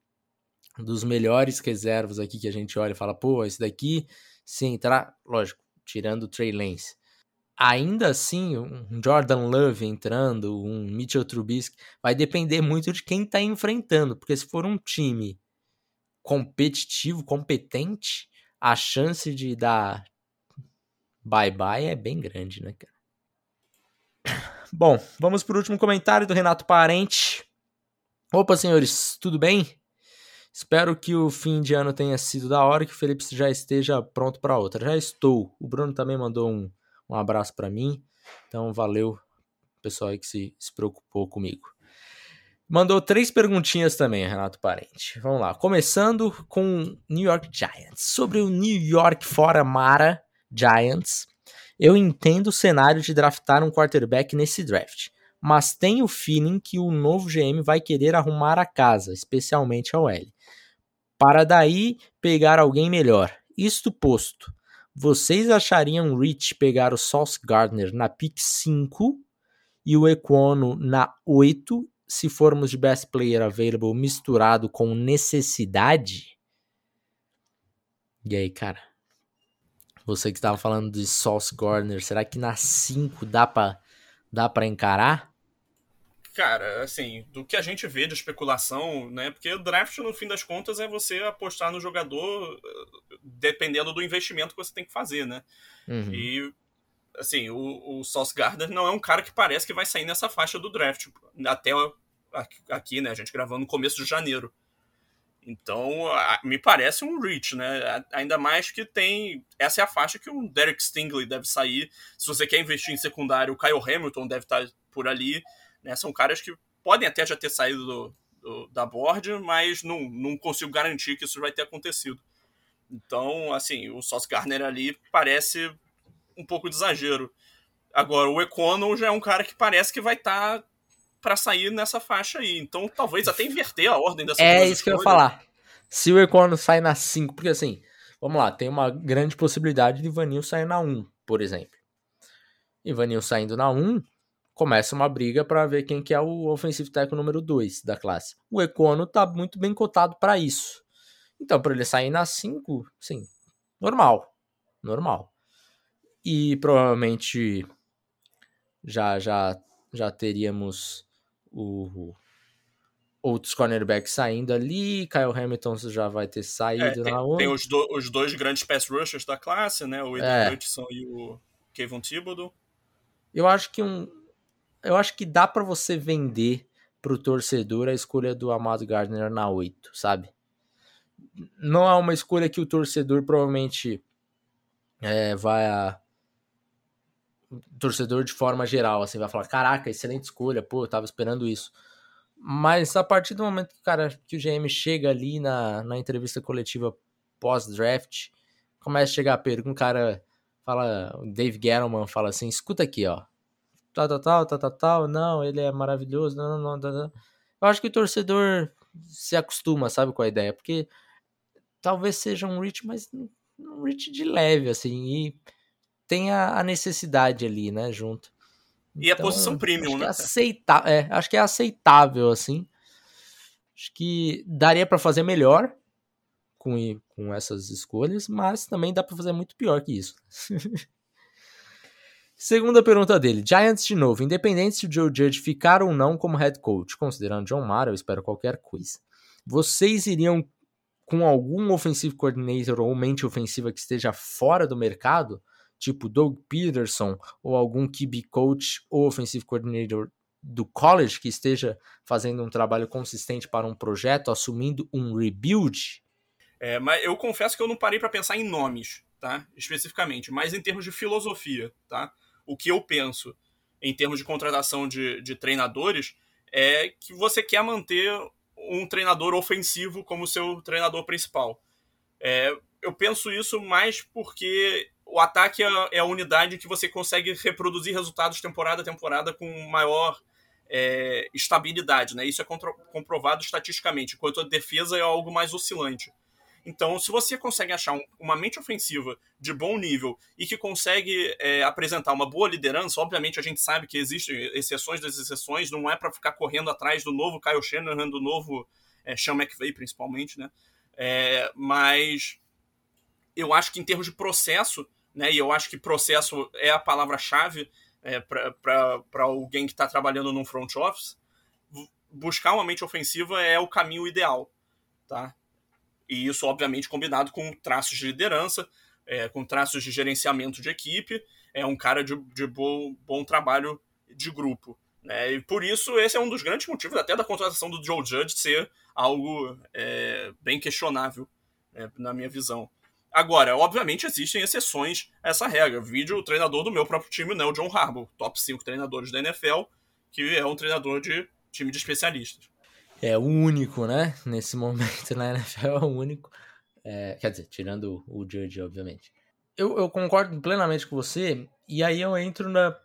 [SPEAKER 1] dos melhores reservas aqui que a gente olha e fala, pô, esse daqui, se entrar, lógico, tirando o Trey Lance, ainda assim, um Jordan Love entrando, um Mitchell Trubisky, vai depender muito de quem tá enfrentando, porque se for um time competitivo, competente, a chance de dar bye-bye é bem grande, né, cara? Bom, vamos para o último comentário do Renato Parente. Opa, senhores, tudo bem? Espero que o fim de ano tenha sido da hora e que o Felipe já esteja pronto para outra. Já estou. O Bruno também mandou um, um abraço para mim. Então, valeu, pessoal aí que se, se preocupou comigo. Mandou três perguntinhas também, Renato Parente. Vamos lá. Começando com New York Giants. Sobre o New York fora Mara Giants, eu entendo o cenário de draftar um quarterback nesse draft, mas tenho o feeling que o novo GM vai querer arrumar a casa, especialmente a OL para daí pegar alguém melhor. Isto posto, vocês achariam Rich pegar o Sauce Gardner na pick 5 e o Equono na 8, se formos de best player available misturado com necessidade? E aí, cara? Você que estava falando de Sauce Gardner, será que na 5 dá para dá para encarar?
[SPEAKER 2] Cara, assim, do que a gente vê de especulação, né? Porque o draft, no fim das contas, é você apostar no jogador eh, dependendo do investimento que você tem que fazer, né? Uhum. E, assim, o, o Sauce Gardner não é um cara que parece que vai sair nessa faixa do draft. Até aqui, né? A gente gravando no começo de janeiro. Então, me parece um reach, né? Ainda mais que tem. Essa é a faixa que o Derek Stingley deve sair. Se você quer investir em secundário, o Kyle Hamilton deve estar por ali. Né? São caras que podem até já ter saído do, do, da board, mas não, não consigo garantir que isso vai ter acontecido. Então, assim, o Sauce Garner ali parece um pouco de exagero. Agora, o Econo já é um cara que parece que vai estar tá para sair nessa faixa aí. Então, talvez até inverter a ordem dessa
[SPEAKER 1] É isso que eu ia falar. Se o Econo sai na 5, porque assim, vamos lá, tem uma grande possibilidade de Vanil sair na 1, por exemplo. E Vanil saindo na 1, começa uma briga para ver quem que é o ofensivo técnico número 2 da classe. O Econo tá muito bem cotado para isso. Então, para ele sair na 5, sim, normal. Normal. E provavelmente já já já teríamos o, outros cornerbacks saindo ali, Kyle Hamilton já vai ter saído é,
[SPEAKER 2] tem,
[SPEAKER 1] na outra.
[SPEAKER 2] Tem os, do, os, dois grandes pass rushers da classe, né? O Eden é. Hudson e o Kevin Thibodeau.
[SPEAKER 1] Eu acho que um eu acho que dá para você vender pro torcedor a escolha do Amado Gardner na 8, sabe? Não é uma escolha que o torcedor provavelmente é, vai a torcedor de forma geral, assim, vai falar, caraca, excelente escolha, pô, eu tava esperando isso. Mas a partir do momento que, cara, que o GM chega ali na, na entrevista coletiva pós-draft, começa a chegar a pergunta, um cara fala, o Dave Gettleman fala assim, escuta aqui, ó, tal, tal, tal, tal, tal, tal, não, ele é maravilhoso, não, não, não, não. Eu acho que o torcedor se acostuma, sabe, com a ideia, porque talvez seja um reach, mas um reach de leve, assim, e tem a, a necessidade ali, né, junto.
[SPEAKER 2] E então, a posição premium,
[SPEAKER 1] acho
[SPEAKER 2] né?
[SPEAKER 1] É aceitável, é, acho que é aceitável, assim. Acho que daria para fazer melhor com, com essas escolhas, mas também dá para fazer muito pior que isso. Segunda pergunta dele. Giants de novo. Independente se o Joe Judge ficar ou não como head coach, considerando John Mara, eu espero qualquer coisa. Vocês iriam com algum offensive coordinator ou mente ofensiva que esteja fora do mercado? Tipo Doug Peterson ou algum QB coach ou offensive coordinator do college que esteja fazendo um trabalho consistente para um projeto, assumindo um rebuild?
[SPEAKER 2] É, mas eu confesso que eu não parei para pensar em nomes, tá? Especificamente, mas em termos de filosofia, tá? O que eu penso em termos de contratação de, de treinadores é que você quer manter um treinador ofensivo como seu treinador principal. É, eu penso isso mais porque o ataque é, é a unidade que você consegue reproduzir resultados temporada a temporada com maior é, estabilidade, né? Isso é comprovado estatisticamente, enquanto a defesa é algo mais oscilante. Então, se você consegue achar um, uma mente ofensiva de bom nível e que consegue é, apresentar uma boa liderança, obviamente a gente sabe que existem exceções das exceções, não é para ficar correndo atrás do novo Kyle Shanahan, do novo é, Sean McVay, principalmente, né? É, mas eu acho que em termos de processo, né? E eu acho que processo é a palavra-chave é, para alguém que está trabalhando num front office. Buscar uma mente ofensiva é o caminho ideal, tá? E isso, obviamente, combinado com traços de liderança, é, com traços de gerenciamento de equipe, é um cara de, de bom, bom trabalho de grupo. Né? E por isso, esse é um dos grandes motivos até da contratação do Joe Judge ser algo é, bem questionável, né, na minha visão. Agora, obviamente existem exceções a essa regra. Vídeo o treinador do meu próprio time, né, o John Harbaugh, top 5 treinadores da NFL, que é um treinador de time de especialistas.
[SPEAKER 1] É o único, né? Nesse momento na NFL é o único. É, quer dizer, tirando o Judge, obviamente. Eu, eu, concordo plenamente com você, e aí eu entro na.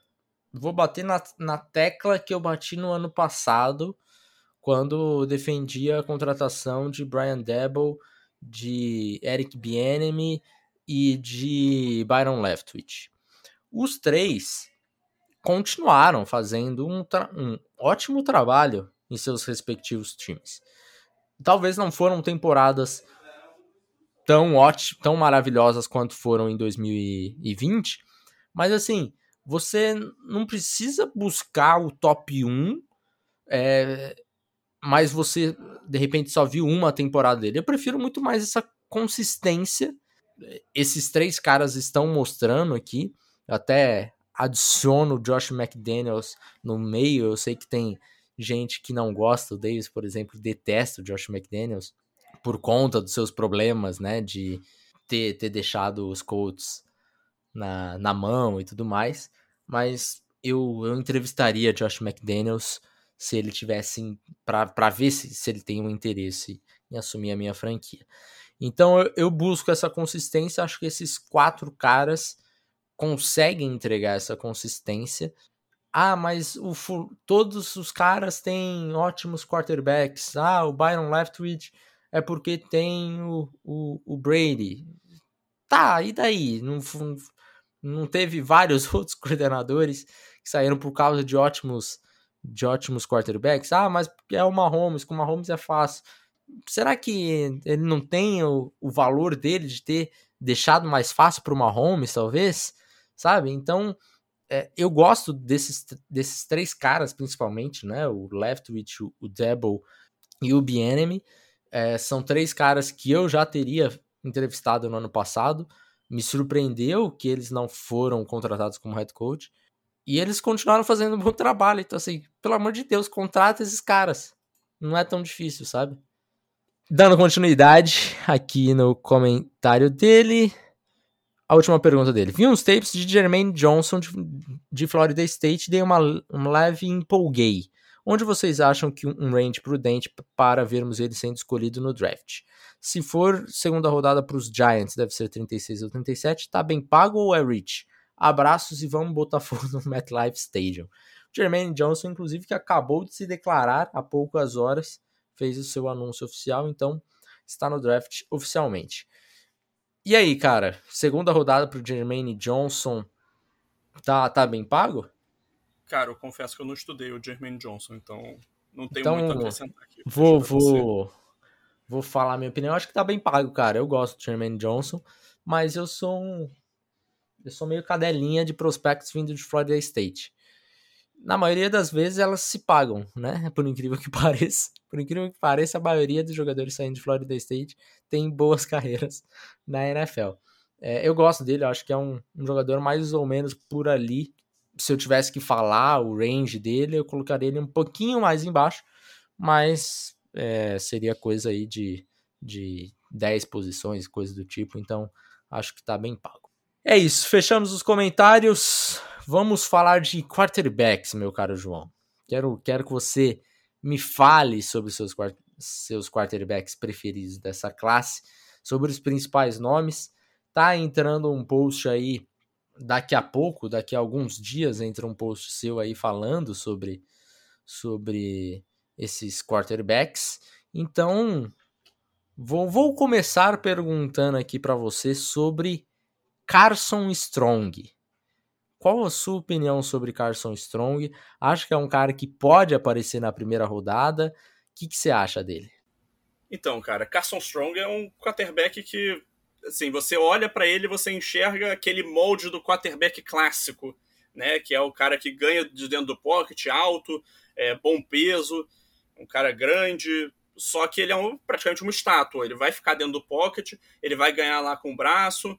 [SPEAKER 1] Vou bater na, na tecla que eu bati no ano passado, quando defendia a contratação de Brian Debo de Eric Bieniemy e de Byron Leftwich. Os três continuaram fazendo um, um ótimo trabalho em seus respectivos times. Talvez não foram temporadas tão ótimas, tão maravilhosas quanto foram em 2020, mas assim, você não precisa buscar o top 1 é, mas você de repente só viu uma temporada dele. Eu prefiro muito mais essa consistência. Esses três caras estão mostrando aqui. Eu até adiciono o Josh McDaniels no meio. Eu sei que tem gente que não gosta, o Davis, por exemplo, detesta o Josh McDaniels por conta dos seus problemas, né, de ter, ter deixado os Colts na, na mão e tudo mais. Mas eu, eu entrevistaria Josh McDaniels se ele tivesse para ver se, se ele tem um interesse em assumir a minha franquia. Então eu, eu busco essa consistência, acho que esses quatro caras conseguem entregar essa consistência. Ah, mas o, todos os caras têm ótimos quarterbacks. Ah, o Byron Leftwich é porque tem o, o, o Brady. Tá, e daí? Não, não teve vários outros coordenadores que saíram por causa de ótimos de ótimos quarterbacks. Ah, mas é o Mahomes, com o Mahomes é fácil. Será que ele não tem o, o valor dele de ter deixado mais fácil para o Mahomes, talvez? sabe? Então, é, eu gosto desses, desses três caras, principalmente, né? O Leftwich, o, o Debo e o Bienemy. É, são três caras que eu já teria entrevistado no ano passado. Me surpreendeu que eles não foram contratados como head coach. E eles continuaram fazendo um bom trabalho. Então, assim, pelo amor de Deus, contrata esses caras. Não é tão difícil, sabe? Dando continuidade aqui no comentário dele. A última pergunta dele. Vi uns tapes de Jermaine Johnson de, de Florida State e dei uma, um leve empolguei. Onde vocês acham que um range prudente para vermos ele sendo escolhido no draft? Se for segunda rodada para os Giants, deve ser 36 ou 37. Tá bem pago ou é rich? Abraços e vamos botar fogo no MetLife Stadium. Jermaine Johnson, inclusive, que acabou de se declarar há poucas horas, fez o seu anúncio oficial, então está no draft oficialmente. E aí, cara, segunda rodada para o Jermaine Johnson, tá, tá bem pago?
[SPEAKER 2] Cara, eu confesso que eu não estudei o Jermaine Johnson, então não tenho então, muito a acrescentar aqui.
[SPEAKER 1] Vou, vou, vou falar minha opinião. Eu acho que tá bem pago, cara. Eu gosto do Jermaine Johnson, mas eu sou um. Eu sou meio cadelinha de prospectos vindo de Florida State. Na maioria das vezes elas se pagam, né? Por incrível que pareça. Por incrível que pareça, a maioria dos jogadores saindo de Florida State tem boas carreiras na NFL. É, eu gosto dele, eu acho que é um, um jogador mais ou menos por ali se eu tivesse que falar o range dele, eu colocaria ele um pouquinho mais embaixo, mas é, seria coisa aí de, de 10 posições, coisa do tipo, então acho que tá bem pago. É isso, fechamos os comentários. Vamos falar de quarterbacks, meu caro João. Quero, quero que você me fale sobre seus, seus quarterbacks preferidos dessa classe, sobre os principais nomes. Tá entrando um post aí daqui a pouco, daqui a alguns dias, entra um post seu aí falando sobre, sobre esses quarterbacks. Então, vou, vou começar perguntando aqui para você sobre Carson Strong. Qual a sua opinião sobre Carson Strong? Acho que é um cara que pode aparecer na primeira rodada. O que, que você acha dele?
[SPEAKER 2] Então, cara, Carson Strong é um quarterback que assim, você olha para ele você enxerga aquele molde do quarterback clássico, né? Que é o cara que ganha de dentro do pocket, alto, é, bom peso, um cara grande. Só que ele é um, praticamente uma estátua. Ele vai ficar dentro do pocket, ele vai ganhar lá com o braço.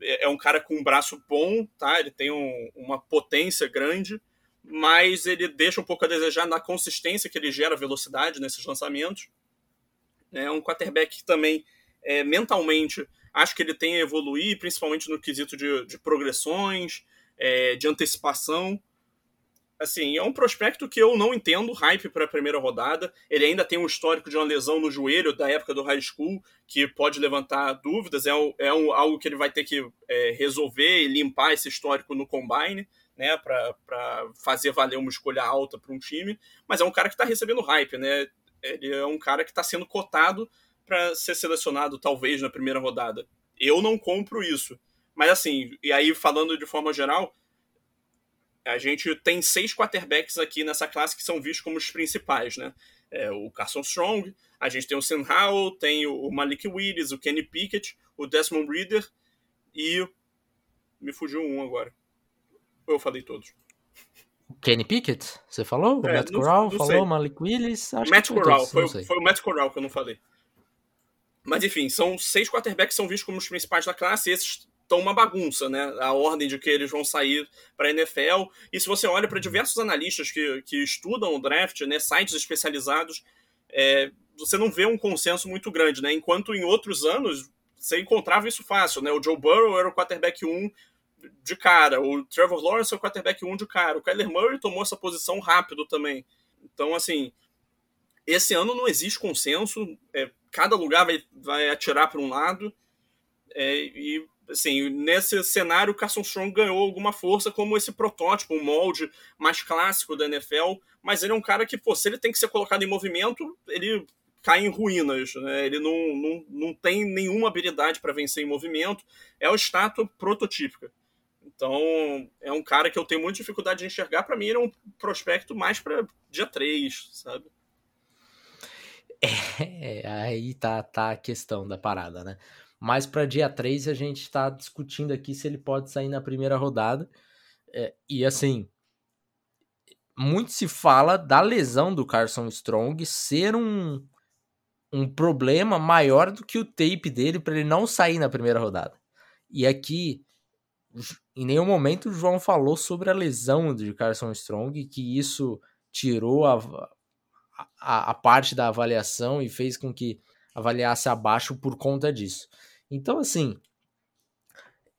[SPEAKER 2] É, é um cara com um braço bom, tá? Ele tem um, uma potência grande, mas ele deixa um pouco a desejar na consistência que ele gera velocidade nesses lançamentos. É um quarterback que também é, mentalmente Acho que ele tem a evoluir, principalmente no quesito de, de progressões, é, de antecipação. Assim, é um prospecto que eu não entendo hype para a primeira rodada. Ele ainda tem um histórico de uma lesão no joelho da época do high school, que pode levantar dúvidas. É, um, é um, algo que ele vai ter que é, resolver e limpar esse histórico no combine, né, para fazer valer uma escolha alta para um time. Mas é um cara que está recebendo hype, né? Ele é um cara que está sendo cotado para ser selecionado, talvez, na primeira rodada. Eu não compro isso. Mas assim, e aí falando de forma geral, a gente tem seis quarterbacks aqui nessa classe que são vistos como os principais, né? É, o Carson Strong, a gente tem o Sam Howell, tem o Malik Willis, o Kenny Pickett, o Desmond Reader e. Me fugiu um agora. Eu falei todos.
[SPEAKER 1] O Kenny Pickett? Você falou? O é, Matt Corral falou, sei. Malik Willis?
[SPEAKER 2] Acho Matt Corral, foi, foi, o Matt Corral que eu não falei. Mas enfim, são seis quarterbacks que são vistos como os principais da classe, esses estão uma bagunça, né? A ordem de que eles vão sair para a NFL. E se você olha para diversos analistas que, que estudam o draft, né, sites especializados, é, você não vê um consenso muito grande, né? Enquanto em outros anos você encontrava isso fácil, né? O Joe Burrow era o quarterback 1 de cara, o Trevor Lawrence é o quarterback 1 de cara, o Kyler Murray tomou essa posição rápido também. Então, assim, esse ano não existe consenso, é, cada lugar vai, vai atirar para um lado, é, e assim, nesse cenário o Carson Strong ganhou alguma força como esse protótipo, um molde mais clássico da NFL, mas ele é um cara que, pô, se ele tem que ser colocado em movimento, ele cai em ruínas, né? ele não, não, não tem nenhuma habilidade para vencer em movimento, é uma estátua prototípica. Então, é um cara que eu tenho muita dificuldade de enxergar. Para mim, ele é um prospecto mais para dia 3, sabe?
[SPEAKER 1] É, aí tá, tá a questão da parada, né? Mas para dia 3 a gente está discutindo aqui se ele pode sair na primeira rodada. É, e assim, muito se fala da lesão do Carson Strong ser um, um problema maior do que o tape dele para ele não sair na primeira rodada. E aqui, em nenhum momento o João falou sobre a lesão de Carson Strong, que isso tirou a, a, a parte da avaliação e fez com que avaliasse abaixo por conta disso. Então, assim,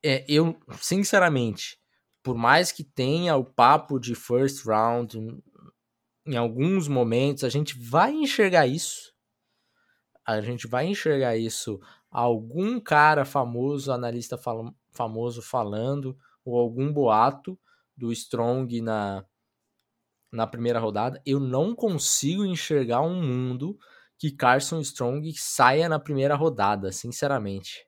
[SPEAKER 1] é, eu, sinceramente, por mais que tenha o papo de first round, em alguns momentos a gente vai enxergar isso. A gente vai enxergar isso. Algum cara famoso, analista fal famoso falando, ou algum boato do Strong na, na primeira rodada. Eu não consigo enxergar um mundo que Carson Strong saia na primeira rodada, sinceramente.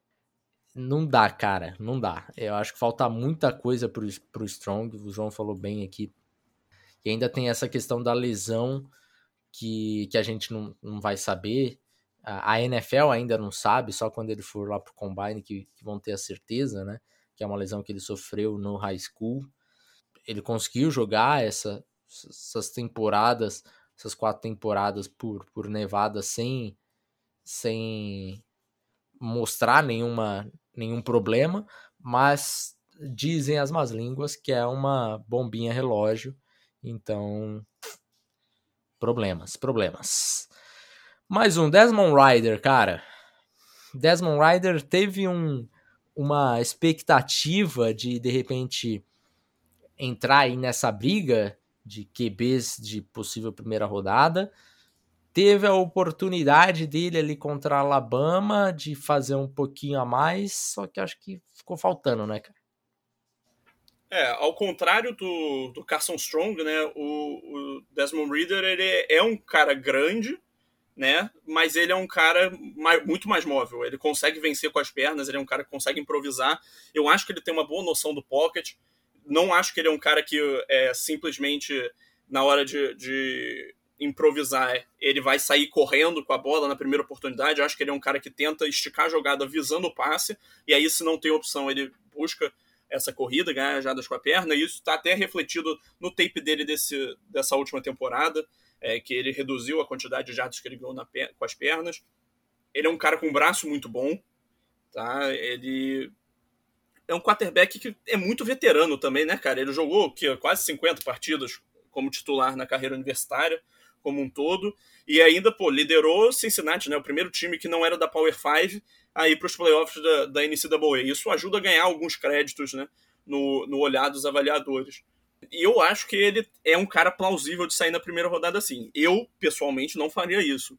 [SPEAKER 1] Não dá, cara, não dá. Eu acho que falta muita coisa pro, pro Strong, o João falou bem aqui. E ainda tem essa questão da lesão que, que a gente não, não vai saber. A, NFL ainda não sabe, só quando ele for lá pro Combine que, que vão ter a certeza, né? Que é uma lesão que ele sofreu no high school. Ele conseguiu jogar essa, essas temporadas, essas quatro temporadas por, por Nevada sem, sem mostrar nenhuma, nenhum problema, mas dizem as más línguas que é uma bombinha relógio, então problemas, problemas. Mais um Desmond Rider, cara. Desmond Rider teve um, uma expectativa de de repente entrar aí nessa briga de QBs de possível primeira rodada teve a oportunidade dele ali contra a Alabama de fazer um pouquinho a mais, só que acho que ficou faltando, né, cara?
[SPEAKER 2] É, ao contrário do, do Carson Strong, né, o, o Desmond Reader ele é um cara grande, né, mas ele é um cara mais, muito mais móvel. Ele consegue vencer com as pernas, ele é um cara que consegue improvisar. Eu acho que ele tem uma boa noção do pocket. Não acho que ele é um cara que é simplesmente na hora de, de improvisar, ele vai sair correndo com a bola na primeira oportunidade. Eu acho que ele é um cara que tenta esticar a jogada visando o passe, e aí, se não tem opção, ele busca essa corrida, ganhar jadas com a perna, e isso está até refletido no tape dele desse, dessa última temporada, é, que ele reduziu a quantidade de jardas que ele ganhou com as pernas. Ele é um cara com um braço muito bom, tá? Ele é um quarterback que é muito veterano também, né, cara? Ele jogou que, quase 50 partidas como titular na carreira universitária como um todo. E ainda, pô, liderou Cincinnati, né? O primeiro time que não era da Power 5 aí para os playoffs da, da NCAA. Isso ajuda a ganhar alguns créditos, né? No, no olhar dos avaliadores. E eu acho que ele é um cara plausível de sair na primeira rodada assim. Eu, pessoalmente, não faria isso.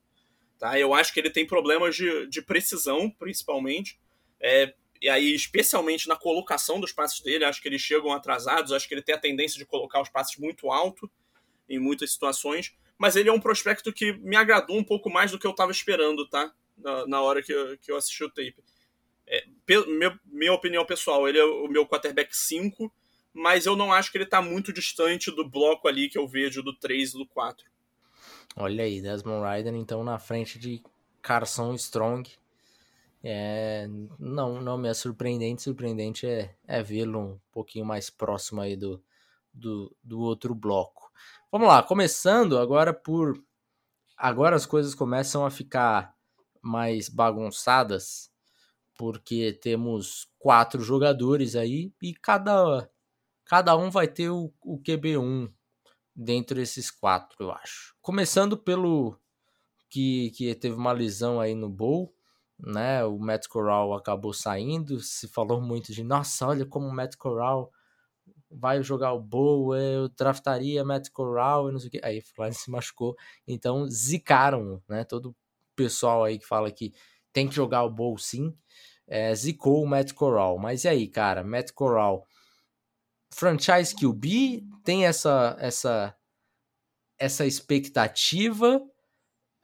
[SPEAKER 2] Tá? Eu acho que ele tem problemas de, de precisão, principalmente. É, e aí, especialmente na colocação dos passes dele, acho que eles chegam atrasados, acho que ele tem a tendência de colocar os passes muito alto em muitas situações mas ele é um prospecto que me agradou um pouco mais do que eu estava esperando, tá? Na, na, hora que eu, que eu assisti o tape. É, meu, minha opinião pessoal, ele é o meu quarterback 5, mas eu não acho que ele está muito distante do bloco ali que eu vejo do 3 e do 4.
[SPEAKER 1] Olha aí, Desmond Ryder então na frente de Carson Strong. É, não, não me é surpreendente, surpreendente é, é vê-lo um pouquinho mais próximo aí do, do, do outro bloco. Vamos lá, começando agora por. Agora as coisas começam a ficar mais bagunçadas, porque temos quatro jogadores aí e cada, cada um vai ter o, o QB1 dentro desses quatro, eu acho. Começando pelo que, que teve uma lesão aí no bowl, né? O Matt Corral acabou saindo, se falou muito de nossa, olha como o Matt Corral vai jogar o Bowl, eu draftaria Matt Corral e não sei o que. Aí Flávio se machucou, então zicaram, né? Todo o pessoal aí que fala que tem que jogar o Bowl sim, é, zicou o Matt Corral. Mas e aí, cara, Matt Corral, franchise QB, tem essa essa essa expectativa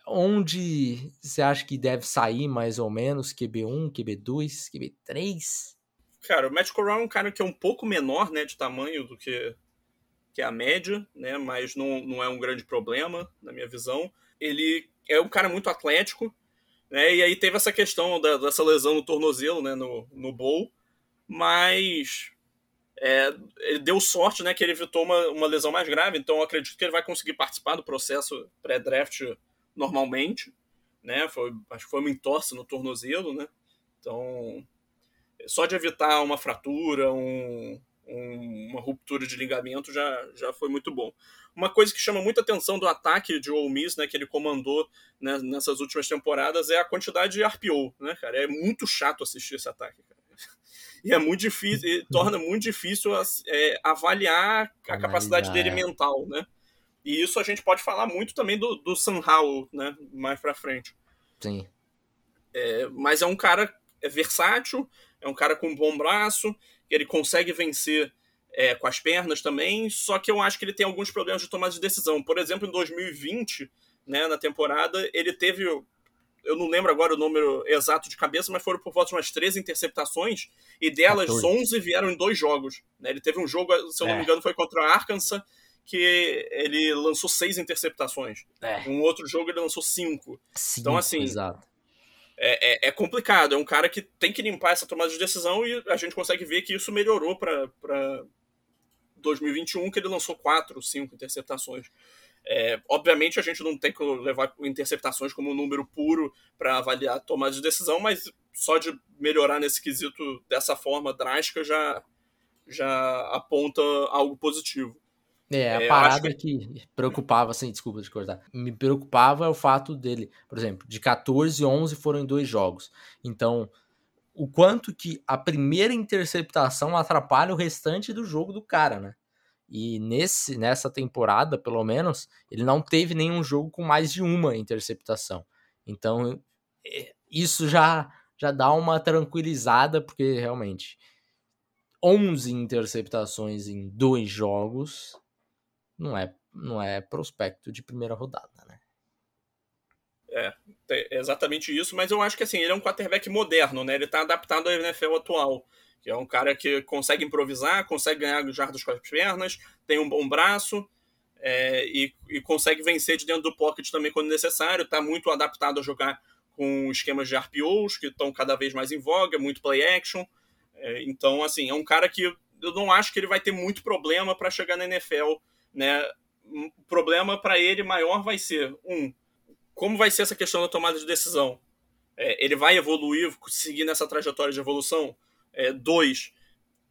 [SPEAKER 1] onde você acha que deve sair mais ou menos QB1, QB2, QB3?
[SPEAKER 2] Cara, o Matt Corral é um cara que é um pouco menor, né, de tamanho do que, que a média, né, mas não, não é um grande problema, na minha visão. Ele é um cara muito atlético, Né? E aí teve essa questão da, dessa lesão no tornozelo, né, no, no bowl, mas é, ele deu sorte, né, que ele evitou uma, uma lesão mais grave, então eu acredito que ele vai conseguir participar do processo pré-draft normalmente, né, foi, acho que foi uma entorse no tornozelo, né, então só de evitar uma fratura, um, um, uma ruptura de ligamento já, já foi muito bom. Uma coisa que chama muita atenção do ataque de Ole Miss, né, que ele comandou né, nessas últimas temporadas, é a quantidade de RPO, né, cara? É muito chato assistir esse ataque, cara. E é muito difícil, torna muito difícil é, avaliar a Analisar, capacidade dele é. mental, né? E isso a gente pode falar muito também do, do Sam Howell, né? Mais pra frente.
[SPEAKER 1] Sim.
[SPEAKER 2] É, mas é um cara é versátil, é um cara com um bom braço, ele consegue vencer é, com as pernas também, só que eu acho que ele tem alguns problemas de tomada de decisão. Por exemplo, em 2020, né, na temporada, ele teve eu não lembro agora o número exato de cabeça, mas foram por volta de umas 13 interceptações, e delas 14. 11 vieram em dois jogos. Né? Ele teve um jogo, se eu não é. me engano, foi contra a Arkansas, que ele lançou seis interceptações. É. Um outro jogo ele lançou cinco. cinco então, assim. Exato. É, é, é, complicado. É um cara que tem que limpar essa tomada de decisão e a gente consegue ver que isso melhorou para 2021, que ele lançou quatro, cinco interceptações. É, obviamente a gente não tem que levar interceptações como um número puro para avaliar a tomada de decisão, mas só de melhorar nesse quesito dessa forma drástica já, já aponta algo positivo.
[SPEAKER 1] É, a é, parada que... que preocupava, assim, desculpa de cortar, me preocupava é o fato dele, por exemplo, de 14 11 foram em dois jogos. Então, o quanto que a primeira interceptação atrapalha o restante do jogo do cara, né? E nesse, nessa temporada, pelo menos, ele não teve nenhum jogo com mais de uma interceptação. Então, é, isso já, já dá uma tranquilizada, porque realmente 11 interceptações em dois jogos não é, não é prospecto de primeira rodada, né?
[SPEAKER 2] É, é exatamente isso, mas eu acho que assim, ele é um quarterback moderno, né? Ele tá adaptado à NFL atual que é um cara que consegue improvisar, consegue ganhar jardas com as pernas, tem um bom braço é, e, e, consegue vencer de dentro do pocket também quando necessário. Está muito adaptado a jogar com esquemas de RPOs que estão cada vez mais em voga, muito play action. É, então, assim, é um cara que eu não acho que ele vai ter muito problema para chegar na NFL. Né? O problema para ele maior vai ser, um, como vai ser essa questão da tomada de decisão? É, ele vai evoluir, seguir nessa trajetória de evolução? É, dois,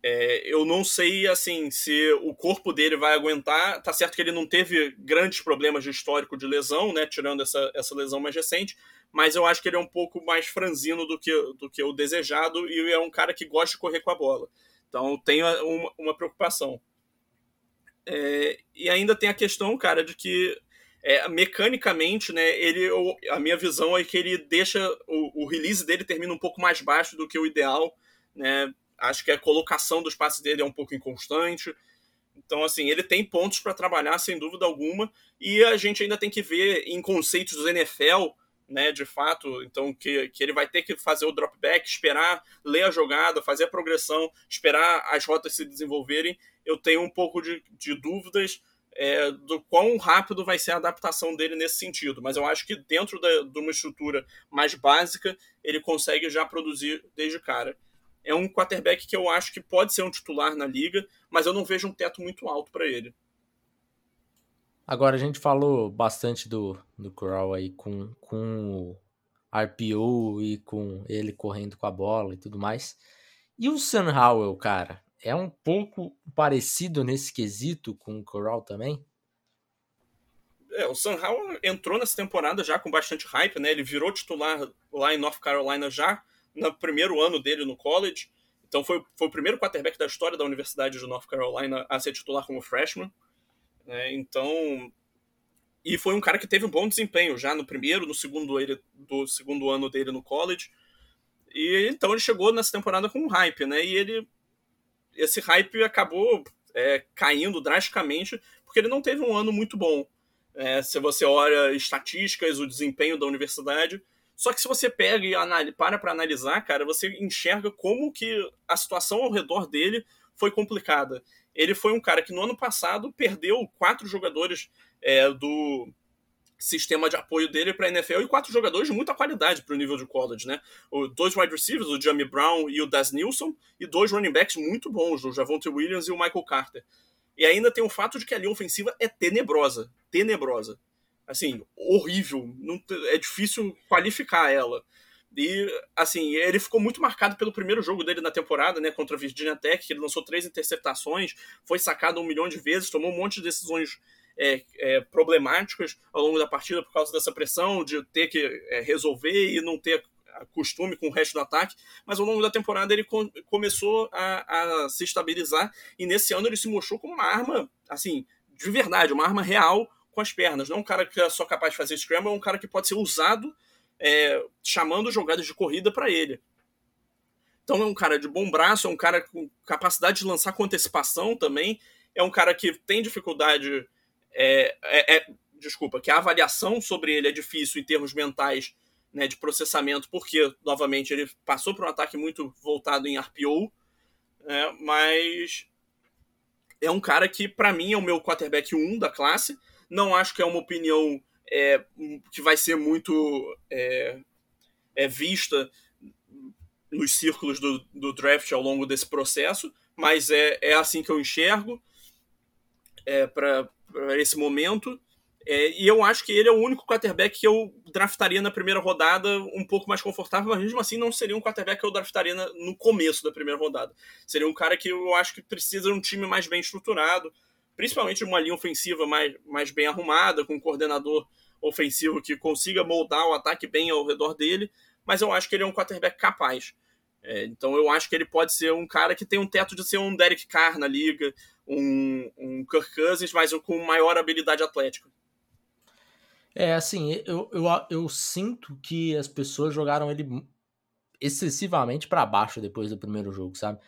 [SPEAKER 2] é, eu não sei assim se o corpo dele vai aguentar. Tá certo que ele não teve grandes problemas de histórico de lesão, né? Tirando essa, essa lesão mais recente, mas eu acho que ele é um pouco mais franzino do que, do que o desejado e é um cara que gosta de correr com a bola. Então tenho uma, uma preocupação. É, e ainda tem a questão, cara, de que é, mecanicamente, né, ele, a minha visão é que ele deixa o, o release dele termina um pouco mais baixo do que o ideal né? Acho que a colocação dos passes dele é um pouco inconstante. Então, assim, ele tem pontos para trabalhar, sem dúvida alguma, e a gente ainda tem que ver em conceitos do NFL, né, de fato, então que, que ele vai ter que fazer o drop back, esperar ler a jogada, fazer a progressão, esperar as rotas se desenvolverem. Eu tenho um pouco de, de dúvidas é, do quão rápido vai ser a adaptação dele nesse sentido, mas eu acho que dentro da, de uma estrutura mais básica, ele consegue já produzir desde cara é um quarterback que eu acho que pode ser um titular na liga, mas eu não vejo um teto muito alto para ele.
[SPEAKER 1] Agora, a gente falou bastante do, do Corral aí com, com o RPO e com ele correndo com a bola e tudo mais. E o Sam Howell, cara, é um pouco parecido nesse quesito com o Corral também?
[SPEAKER 2] É, o Sam Howell entrou nessa temporada já com bastante hype, né? Ele virou titular lá em North Carolina já no primeiro ano dele no college. Então foi, foi o primeiro quarterback da história da Universidade de North Carolina a ser titular como freshman. Né? Então. E foi um cara que teve um bom desempenho já no primeiro, no segundo, ele, do segundo ano dele no college. E então ele chegou nessa temporada com um hype, né? E ele. Esse hype acabou é, caindo drasticamente porque ele não teve um ano muito bom. É, se você olha estatísticas, o desempenho da universidade, só que se você pega e para para analisar, cara, você enxerga como que a situação ao redor dele foi complicada. Ele foi um cara que no ano passado perdeu quatro jogadores é, do, sistema de apoio dele para a NFL e quatro jogadores de muita qualidade para o nível de college, né? O, dois wide receivers, o Jamie Brown e o Daz Nilsson, e dois running backs muito bons, o Javonte Williams e o Michael Carter. E ainda tem o fato de que a linha ofensiva é tenebrosa, tenebrosa. Assim, horrível, não, é difícil qualificar ela. E, assim, ele ficou muito marcado pelo primeiro jogo dele na temporada, né, contra a Virginia Tech, que ele lançou três interceptações, foi sacado um milhão de vezes, tomou um monte de decisões é, é, problemáticas ao longo da partida por causa dessa pressão de ter que é, resolver e não ter costume com o resto do ataque, mas ao longo da temporada ele co começou a, a, se estabilizar e nesse ano ele se mostrou como uma arma, assim, de verdade, uma arma real com as pernas, não um cara que é só capaz de fazer scramble, é um cara que pode ser usado é, chamando jogadas de corrida para ele. Então é um cara de bom braço, é um cara com capacidade de lançar com antecipação também, é um cara que tem dificuldade é, é, é, desculpa, que a avaliação sobre ele é difícil em termos mentais né, de processamento, porque, novamente, ele passou por um ataque muito voltado em RPO, né, mas é um cara que, para mim, é o meu quarterback 1 da classe. Não acho que é uma opinião é, que vai ser muito é, é, vista nos círculos do, do, draft ao longo desse processo, mas é, é assim que eu enxergo é, para esse momento. É, e eu acho que ele é o único quarterback que eu draftaria na primeira rodada um pouco mais confortável, mas mesmo assim não seria um quarterback que eu draftaria na, no começo da primeira rodada. Seria um cara que eu acho que precisa de um time mais bem estruturado, principalmente uma linha ofensiva mais, mais bem arrumada, com um coordenador ofensivo que consiga moldar o ataque bem ao redor dele, mas eu acho que ele é um quarterback capaz. É, então eu acho que ele pode ser um cara que tem um teto de ser um Derek Carr na liga, um, um Kirk Cousins, mas com maior habilidade atlética.
[SPEAKER 1] É, assim, eu, eu, eu sinto que as pessoas jogaram ele excessivamente para baixo depois do primeiro jogo, sabe?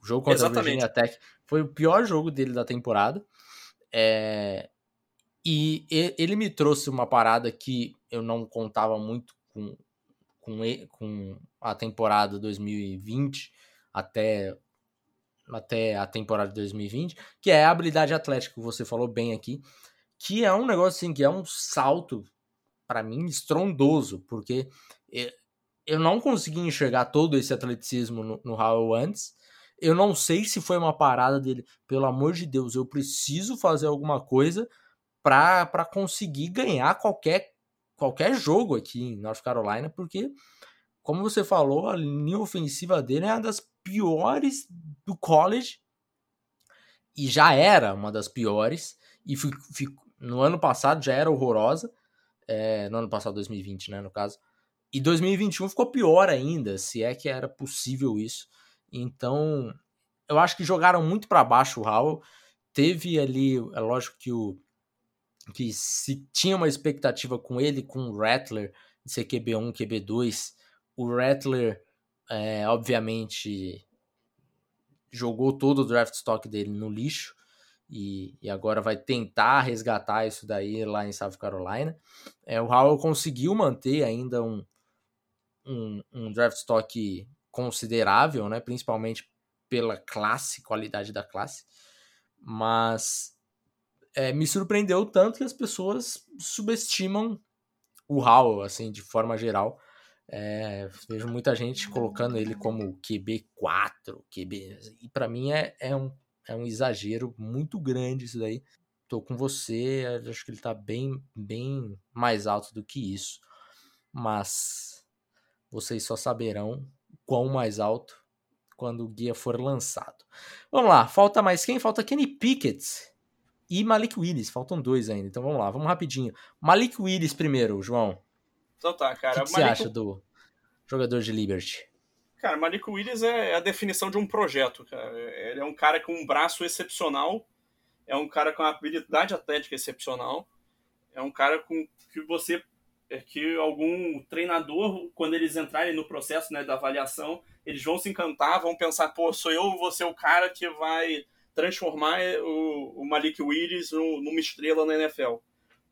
[SPEAKER 1] O jogo contra Exatamente. a Virginia Tech foi o pior jogo dele da temporada. É, e ele me trouxe uma parada que eu não contava muito com, com, com a temporada 2020 até até a temporada de 2020, que é a habilidade atlética que você falou bem aqui, que é um negócio assim, que é um salto para mim estrondoso, porque eu não consegui enxergar todo esse atleticismo no, no Howell antes. Eu não sei se foi uma parada dele, pelo amor de Deus, eu preciso fazer alguma coisa para conseguir ganhar qualquer qualquer jogo aqui em North Carolina, porque como você falou, a linha ofensiva dele é uma das piores do college e já era uma das piores e no ano passado já era horrorosa, é, no ano passado 2020, né, no caso. E 2021 ficou pior ainda, se é que era possível isso. Então, eu acho que jogaram muito para baixo o Howell. Teve ali, é lógico que o que se tinha uma expectativa com ele, com o Rattler, de ser QB1, QB2, o Rattler, é, obviamente, jogou todo o draft stock dele no lixo e, e, agora vai tentar resgatar isso daí lá em South Carolina. É, o Howell conseguiu manter ainda um, um, um, draft stock considerável, né, principalmente pela classe, qualidade da classe, mas é, me surpreendeu tanto que as pessoas subestimam o Howell, assim, de forma geral. É, vejo muita gente colocando ele como QB4, QB. E para mim é, é, um, é um exagero muito grande isso daí. Tô com você, acho que ele tá bem, bem mais alto do que isso. Mas vocês só saberão quão mais alto quando o guia for lançado. Vamos lá, falta mais quem? Falta Kenny Pickett e Malik Willis. Faltam dois ainda, então vamos lá, vamos rapidinho. Malik Willis primeiro, João.
[SPEAKER 2] Então tá, cara.
[SPEAKER 1] O que, que Malik... você acha do jogador de Liberty?
[SPEAKER 2] Cara, Malik Willis é a definição de um projeto, cara. Ele é um cara com um braço excepcional, é um cara com uma habilidade atlética excepcional, é um cara com que você é que algum treinador, quando eles entrarem no processo né, da avaliação, eles vão se encantar, vão pensar, pô, sou eu, vou ser o cara que vai transformar o, o Malik Willis numa estrela na NFL.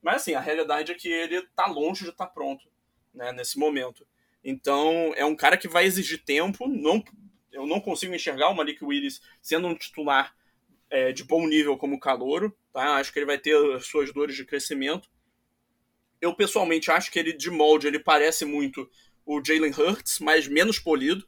[SPEAKER 2] Mas assim, a realidade é que ele tá longe de estar tá pronto né, nesse momento. Então, é um cara que vai exigir tempo. Não, eu não consigo enxergar o Malik Willis sendo um titular é, de bom nível como calouro. Tá? Acho que ele vai ter as suas dores de crescimento. Eu pessoalmente acho que ele de molde ele parece muito o Jalen Hurts, mas menos polido.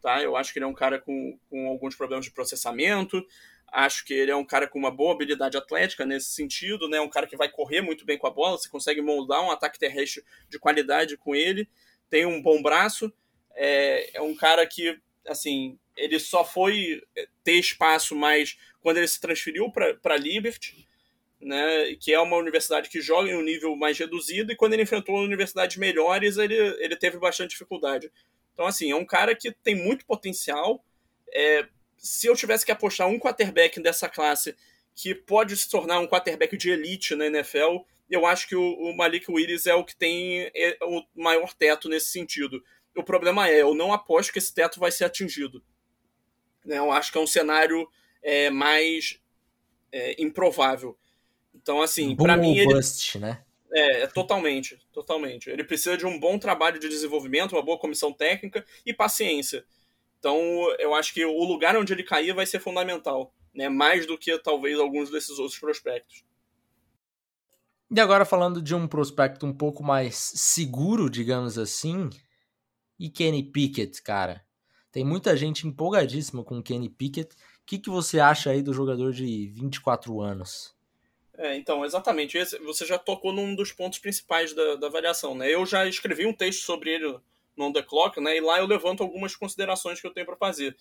[SPEAKER 2] Tá? Eu acho que ele é um cara com, com alguns problemas de processamento. Acho que ele é um cara com uma boa habilidade atlética nesse sentido, né? Um cara que vai correr muito bem com a bola, você consegue moldar um ataque terrestre de qualidade com ele. Tem um bom braço. É, é um cara que, assim, ele só foi ter espaço mais quando ele se transferiu para Liberty né, que é uma universidade que joga em um nível mais reduzido, e quando ele enfrentou universidades melhores, ele, ele teve bastante dificuldade. Então, assim, é um cara que tem muito potencial. É, se eu tivesse que apostar um quarterback dessa classe que pode se tornar um quarterback de elite na NFL, eu acho que o, o Malik Willis é o que tem é, o maior teto nesse sentido. O problema é, eu não aposto que esse teto vai ser atingido. Né, eu acho que é um cenário é, mais é, improvável. Então, assim, para mim. Ele...
[SPEAKER 1] Bust, né?
[SPEAKER 2] É, é, totalmente, totalmente. Ele precisa de um bom trabalho de desenvolvimento, uma boa comissão técnica e paciência. Então, eu acho que o lugar onde ele cair vai ser fundamental, né? Mais do que talvez alguns desses outros prospectos.
[SPEAKER 1] E agora falando de um prospecto um pouco mais seguro, digamos assim, e Kenny Pickett, cara. Tem muita gente empolgadíssima com o Kenny Pickett. O que, que você acha aí do jogador de 24 anos?
[SPEAKER 2] É, então, exatamente. Esse, você já tocou num dos pontos principais da, da avaliação, né? Eu já escrevi um texto sobre ele no On The Clock, né? E lá eu levanto algumas considerações que eu tenho para fazer.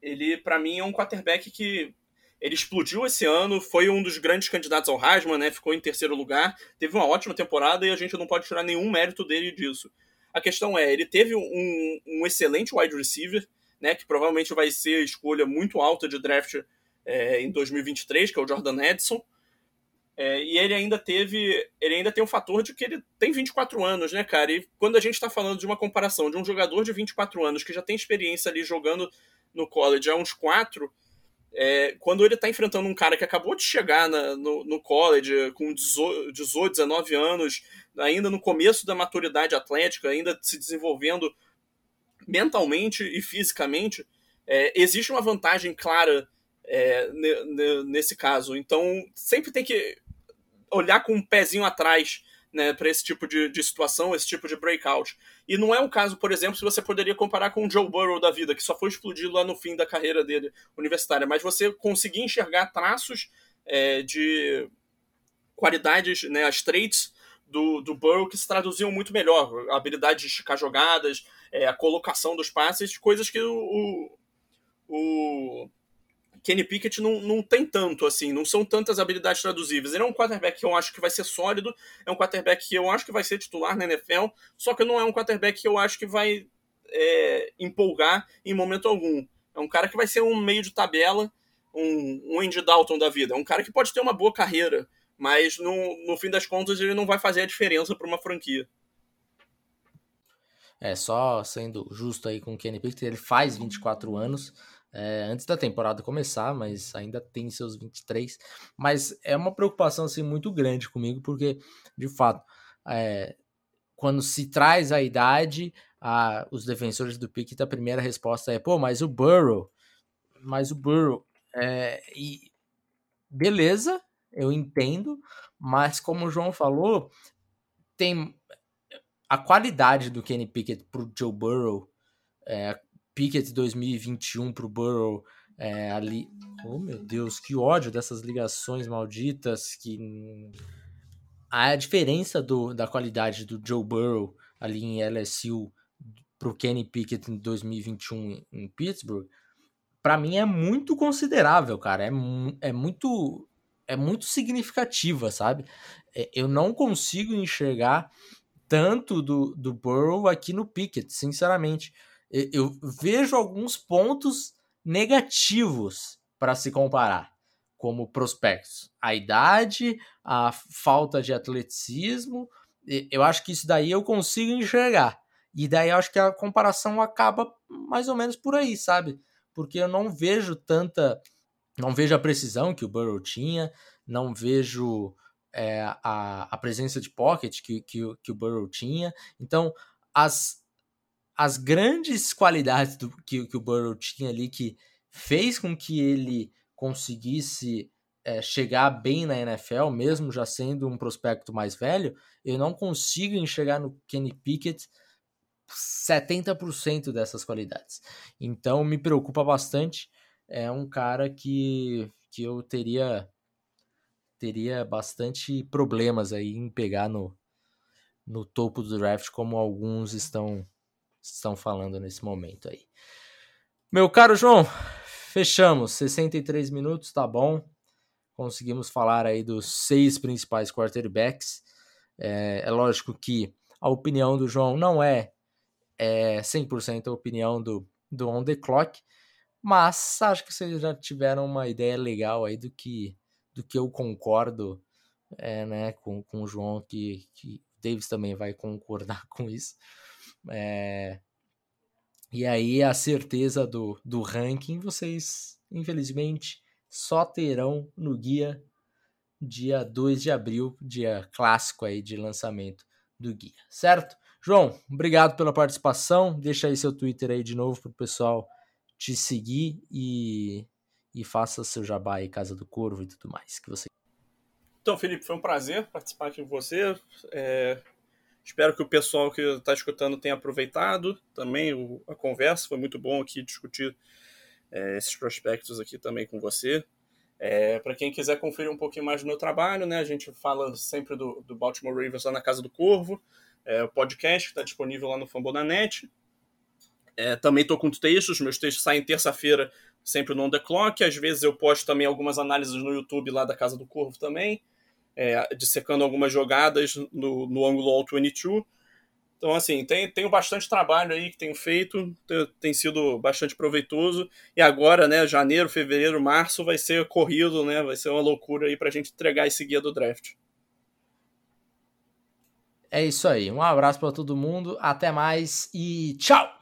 [SPEAKER 2] Ele, para mim, é um quarterback que ele explodiu esse ano, foi um dos grandes candidatos ao Heisman, né? Ficou em terceiro lugar, teve uma ótima temporada e a gente não pode tirar nenhum mérito dele disso. A questão é, ele teve um, um excelente wide receiver, né? Que provavelmente vai ser escolha muito alta de draft é, em 2023, que é o Jordan Edson. É, e ele ainda teve. Ele ainda tem o fator de que ele tem 24 anos, né, cara? E quando a gente está falando de uma comparação de um jogador de 24 anos que já tem experiência ali jogando no college há uns 4, é, quando ele está enfrentando um cara que acabou de chegar na, no, no college com 18, 19 anos, ainda no começo da maturidade atlética, ainda se desenvolvendo mentalmente e fisicamente, é, existe uma vantagem clara é, nesse caso. Então, sempre tem que olhar com um pezinho atrás né, para esse tipo de, de, situação, esse tipo de breakout. E não é um caso, por exemplo, se você poderia comparar com o Joe Burrow da vida, que só foi explodido lá no fim da carreira dele universitária, mas você conseguir enxergar traços é, de qualidades, né, as traits do, do Burrow que se traduziam muito melhor. A habilidade de esticar jogadas, é, a colocação dos passes, coisas que o, o, Kenny Pickett não, não tem tanto, assim, não são tantas habilidades traduzíveis. Ele é um quarterback que eu acho que vai ser sólido, é um quarterback que eu acho que vai ser titular na NFL, só que não é um quarterback que eu acho que vai é, empolgar em momento algum. É um cara que vai ser um meio de tabela, um, um Andy Dalton da vida. É um cara que pode ter uma boa carreira, mas no, no fim das contas ele não vai fazer a diferença para uma franquia.
[SPEAKER 1] É, só sendo justo aí com o Kenny Pickett, ele faz 24 anos, é, antes da temporada começar, mas ainda tem seus 23. Mas é uma preocupação assim, muito grande comigo, porque, de fato, é, quando se traz a idade, a, os defensores do Pickett, a primeira resposta é: pô, mas o Burrow, mas o Burrow. É, e beleza, eu entendo, mas como o João falou, tem a qualidade do Kenny Pickett pro Joe Burrow, é, Pickett 2021 pro Burrow é, ali. Oh meu Deus, que ódio dessas ligações malditas que a diferença do, da qualidade do Joe Burrow ali em LSU pro Kenny Pickett em 2021 em Pittsburgh, para mim é muito considerável, cara. É, é muito é muito significativa, sabe? É, eu não consigo enxergar tanto do, do Burrow aqui no Pickett, sinceramente eu vejo alguns pontos negativos para se comparar como prospectos. A idade, a falta de atleticismo, eu acho que isso daí eu consigo enxergar. E daí eu acho que a comparação acaba mais ou menos por aí, sabe? Porque eu não vejo tanta. Não vejo a precisão que o Burrow tinha, não vejo é, a, a presença de pocket que, que, que o Burrow tinha. Então, as, as grandes qualidades do, que, que o Burrow tinha ali, que fez com que ele conseguisse é, chegar bem na NFL, mesmo já sendo um prospecto mais velho, eu não consigo enxergar no Kenny Pickett 70% dessas qualidades. Então me preocupa bastante. É um cara que, que eu teria teria bastante problemas aí em pegar no, no topo do draft, como alguns estão estão falando nesse momento aí. Meu caro João, fechamos 63 minutos, tá bom? Conseguimos falar aí dos seis principais quarterbacks. É, é lógico que a opinião do João não é, é 100% a opinião do, do On The Clock, mas acho que vocês já tiveram uma ideia legal aí do que, do que eu concordo é, né, com, com o João, que, que Davis também vai concordar com isso. É, e aí a certeza do, do ranking, vocês, infelizmente, só terão no guia dia 2 de abril, dia clássico aí de lançamento do guia, certo? João, obrigado pela participação. Deixa aí seu Twitter aí de novo para o pessoal te seguir e, e faça seu jabá aí, Casa do Corvo e tudo mais que você.
[SPEAKER 2] Então, Felipe, foi um prazer participar aqui com você. É, espero que o pessoal que está escutando tenha aproveitado também o, a conversa. Foi muito bom aqui discutir é, esses prospectos aqui também com você. É, para quem quiser conferir um pouquinho mais do meu trabalho, né, a gente fala sempre do, do Baltimore Ravens lá na Casa do Corvo, é, o podcast está disponível lá no Fambonanet. É, também estou com textos, meus textos saem terça-feira, sempre no On The Clock. Às vezes eu posto também algumas análises no YouTube lá da Casa do Corvo também, é, dissecando algumas jogadas no, no ângulo All 22. Então, assim, tem, tenho bastante trabalho aí que tenho feito, tem sido bastante proveitoso. E agora, né, janeiro, fevereiro, março vai ser corrido, né? Vai ser uma loucura aí pra gente entregar esse guia do draft.
[SPEAKER 1] É isso aí. Um abraço para todo mundo, até mais e tchau!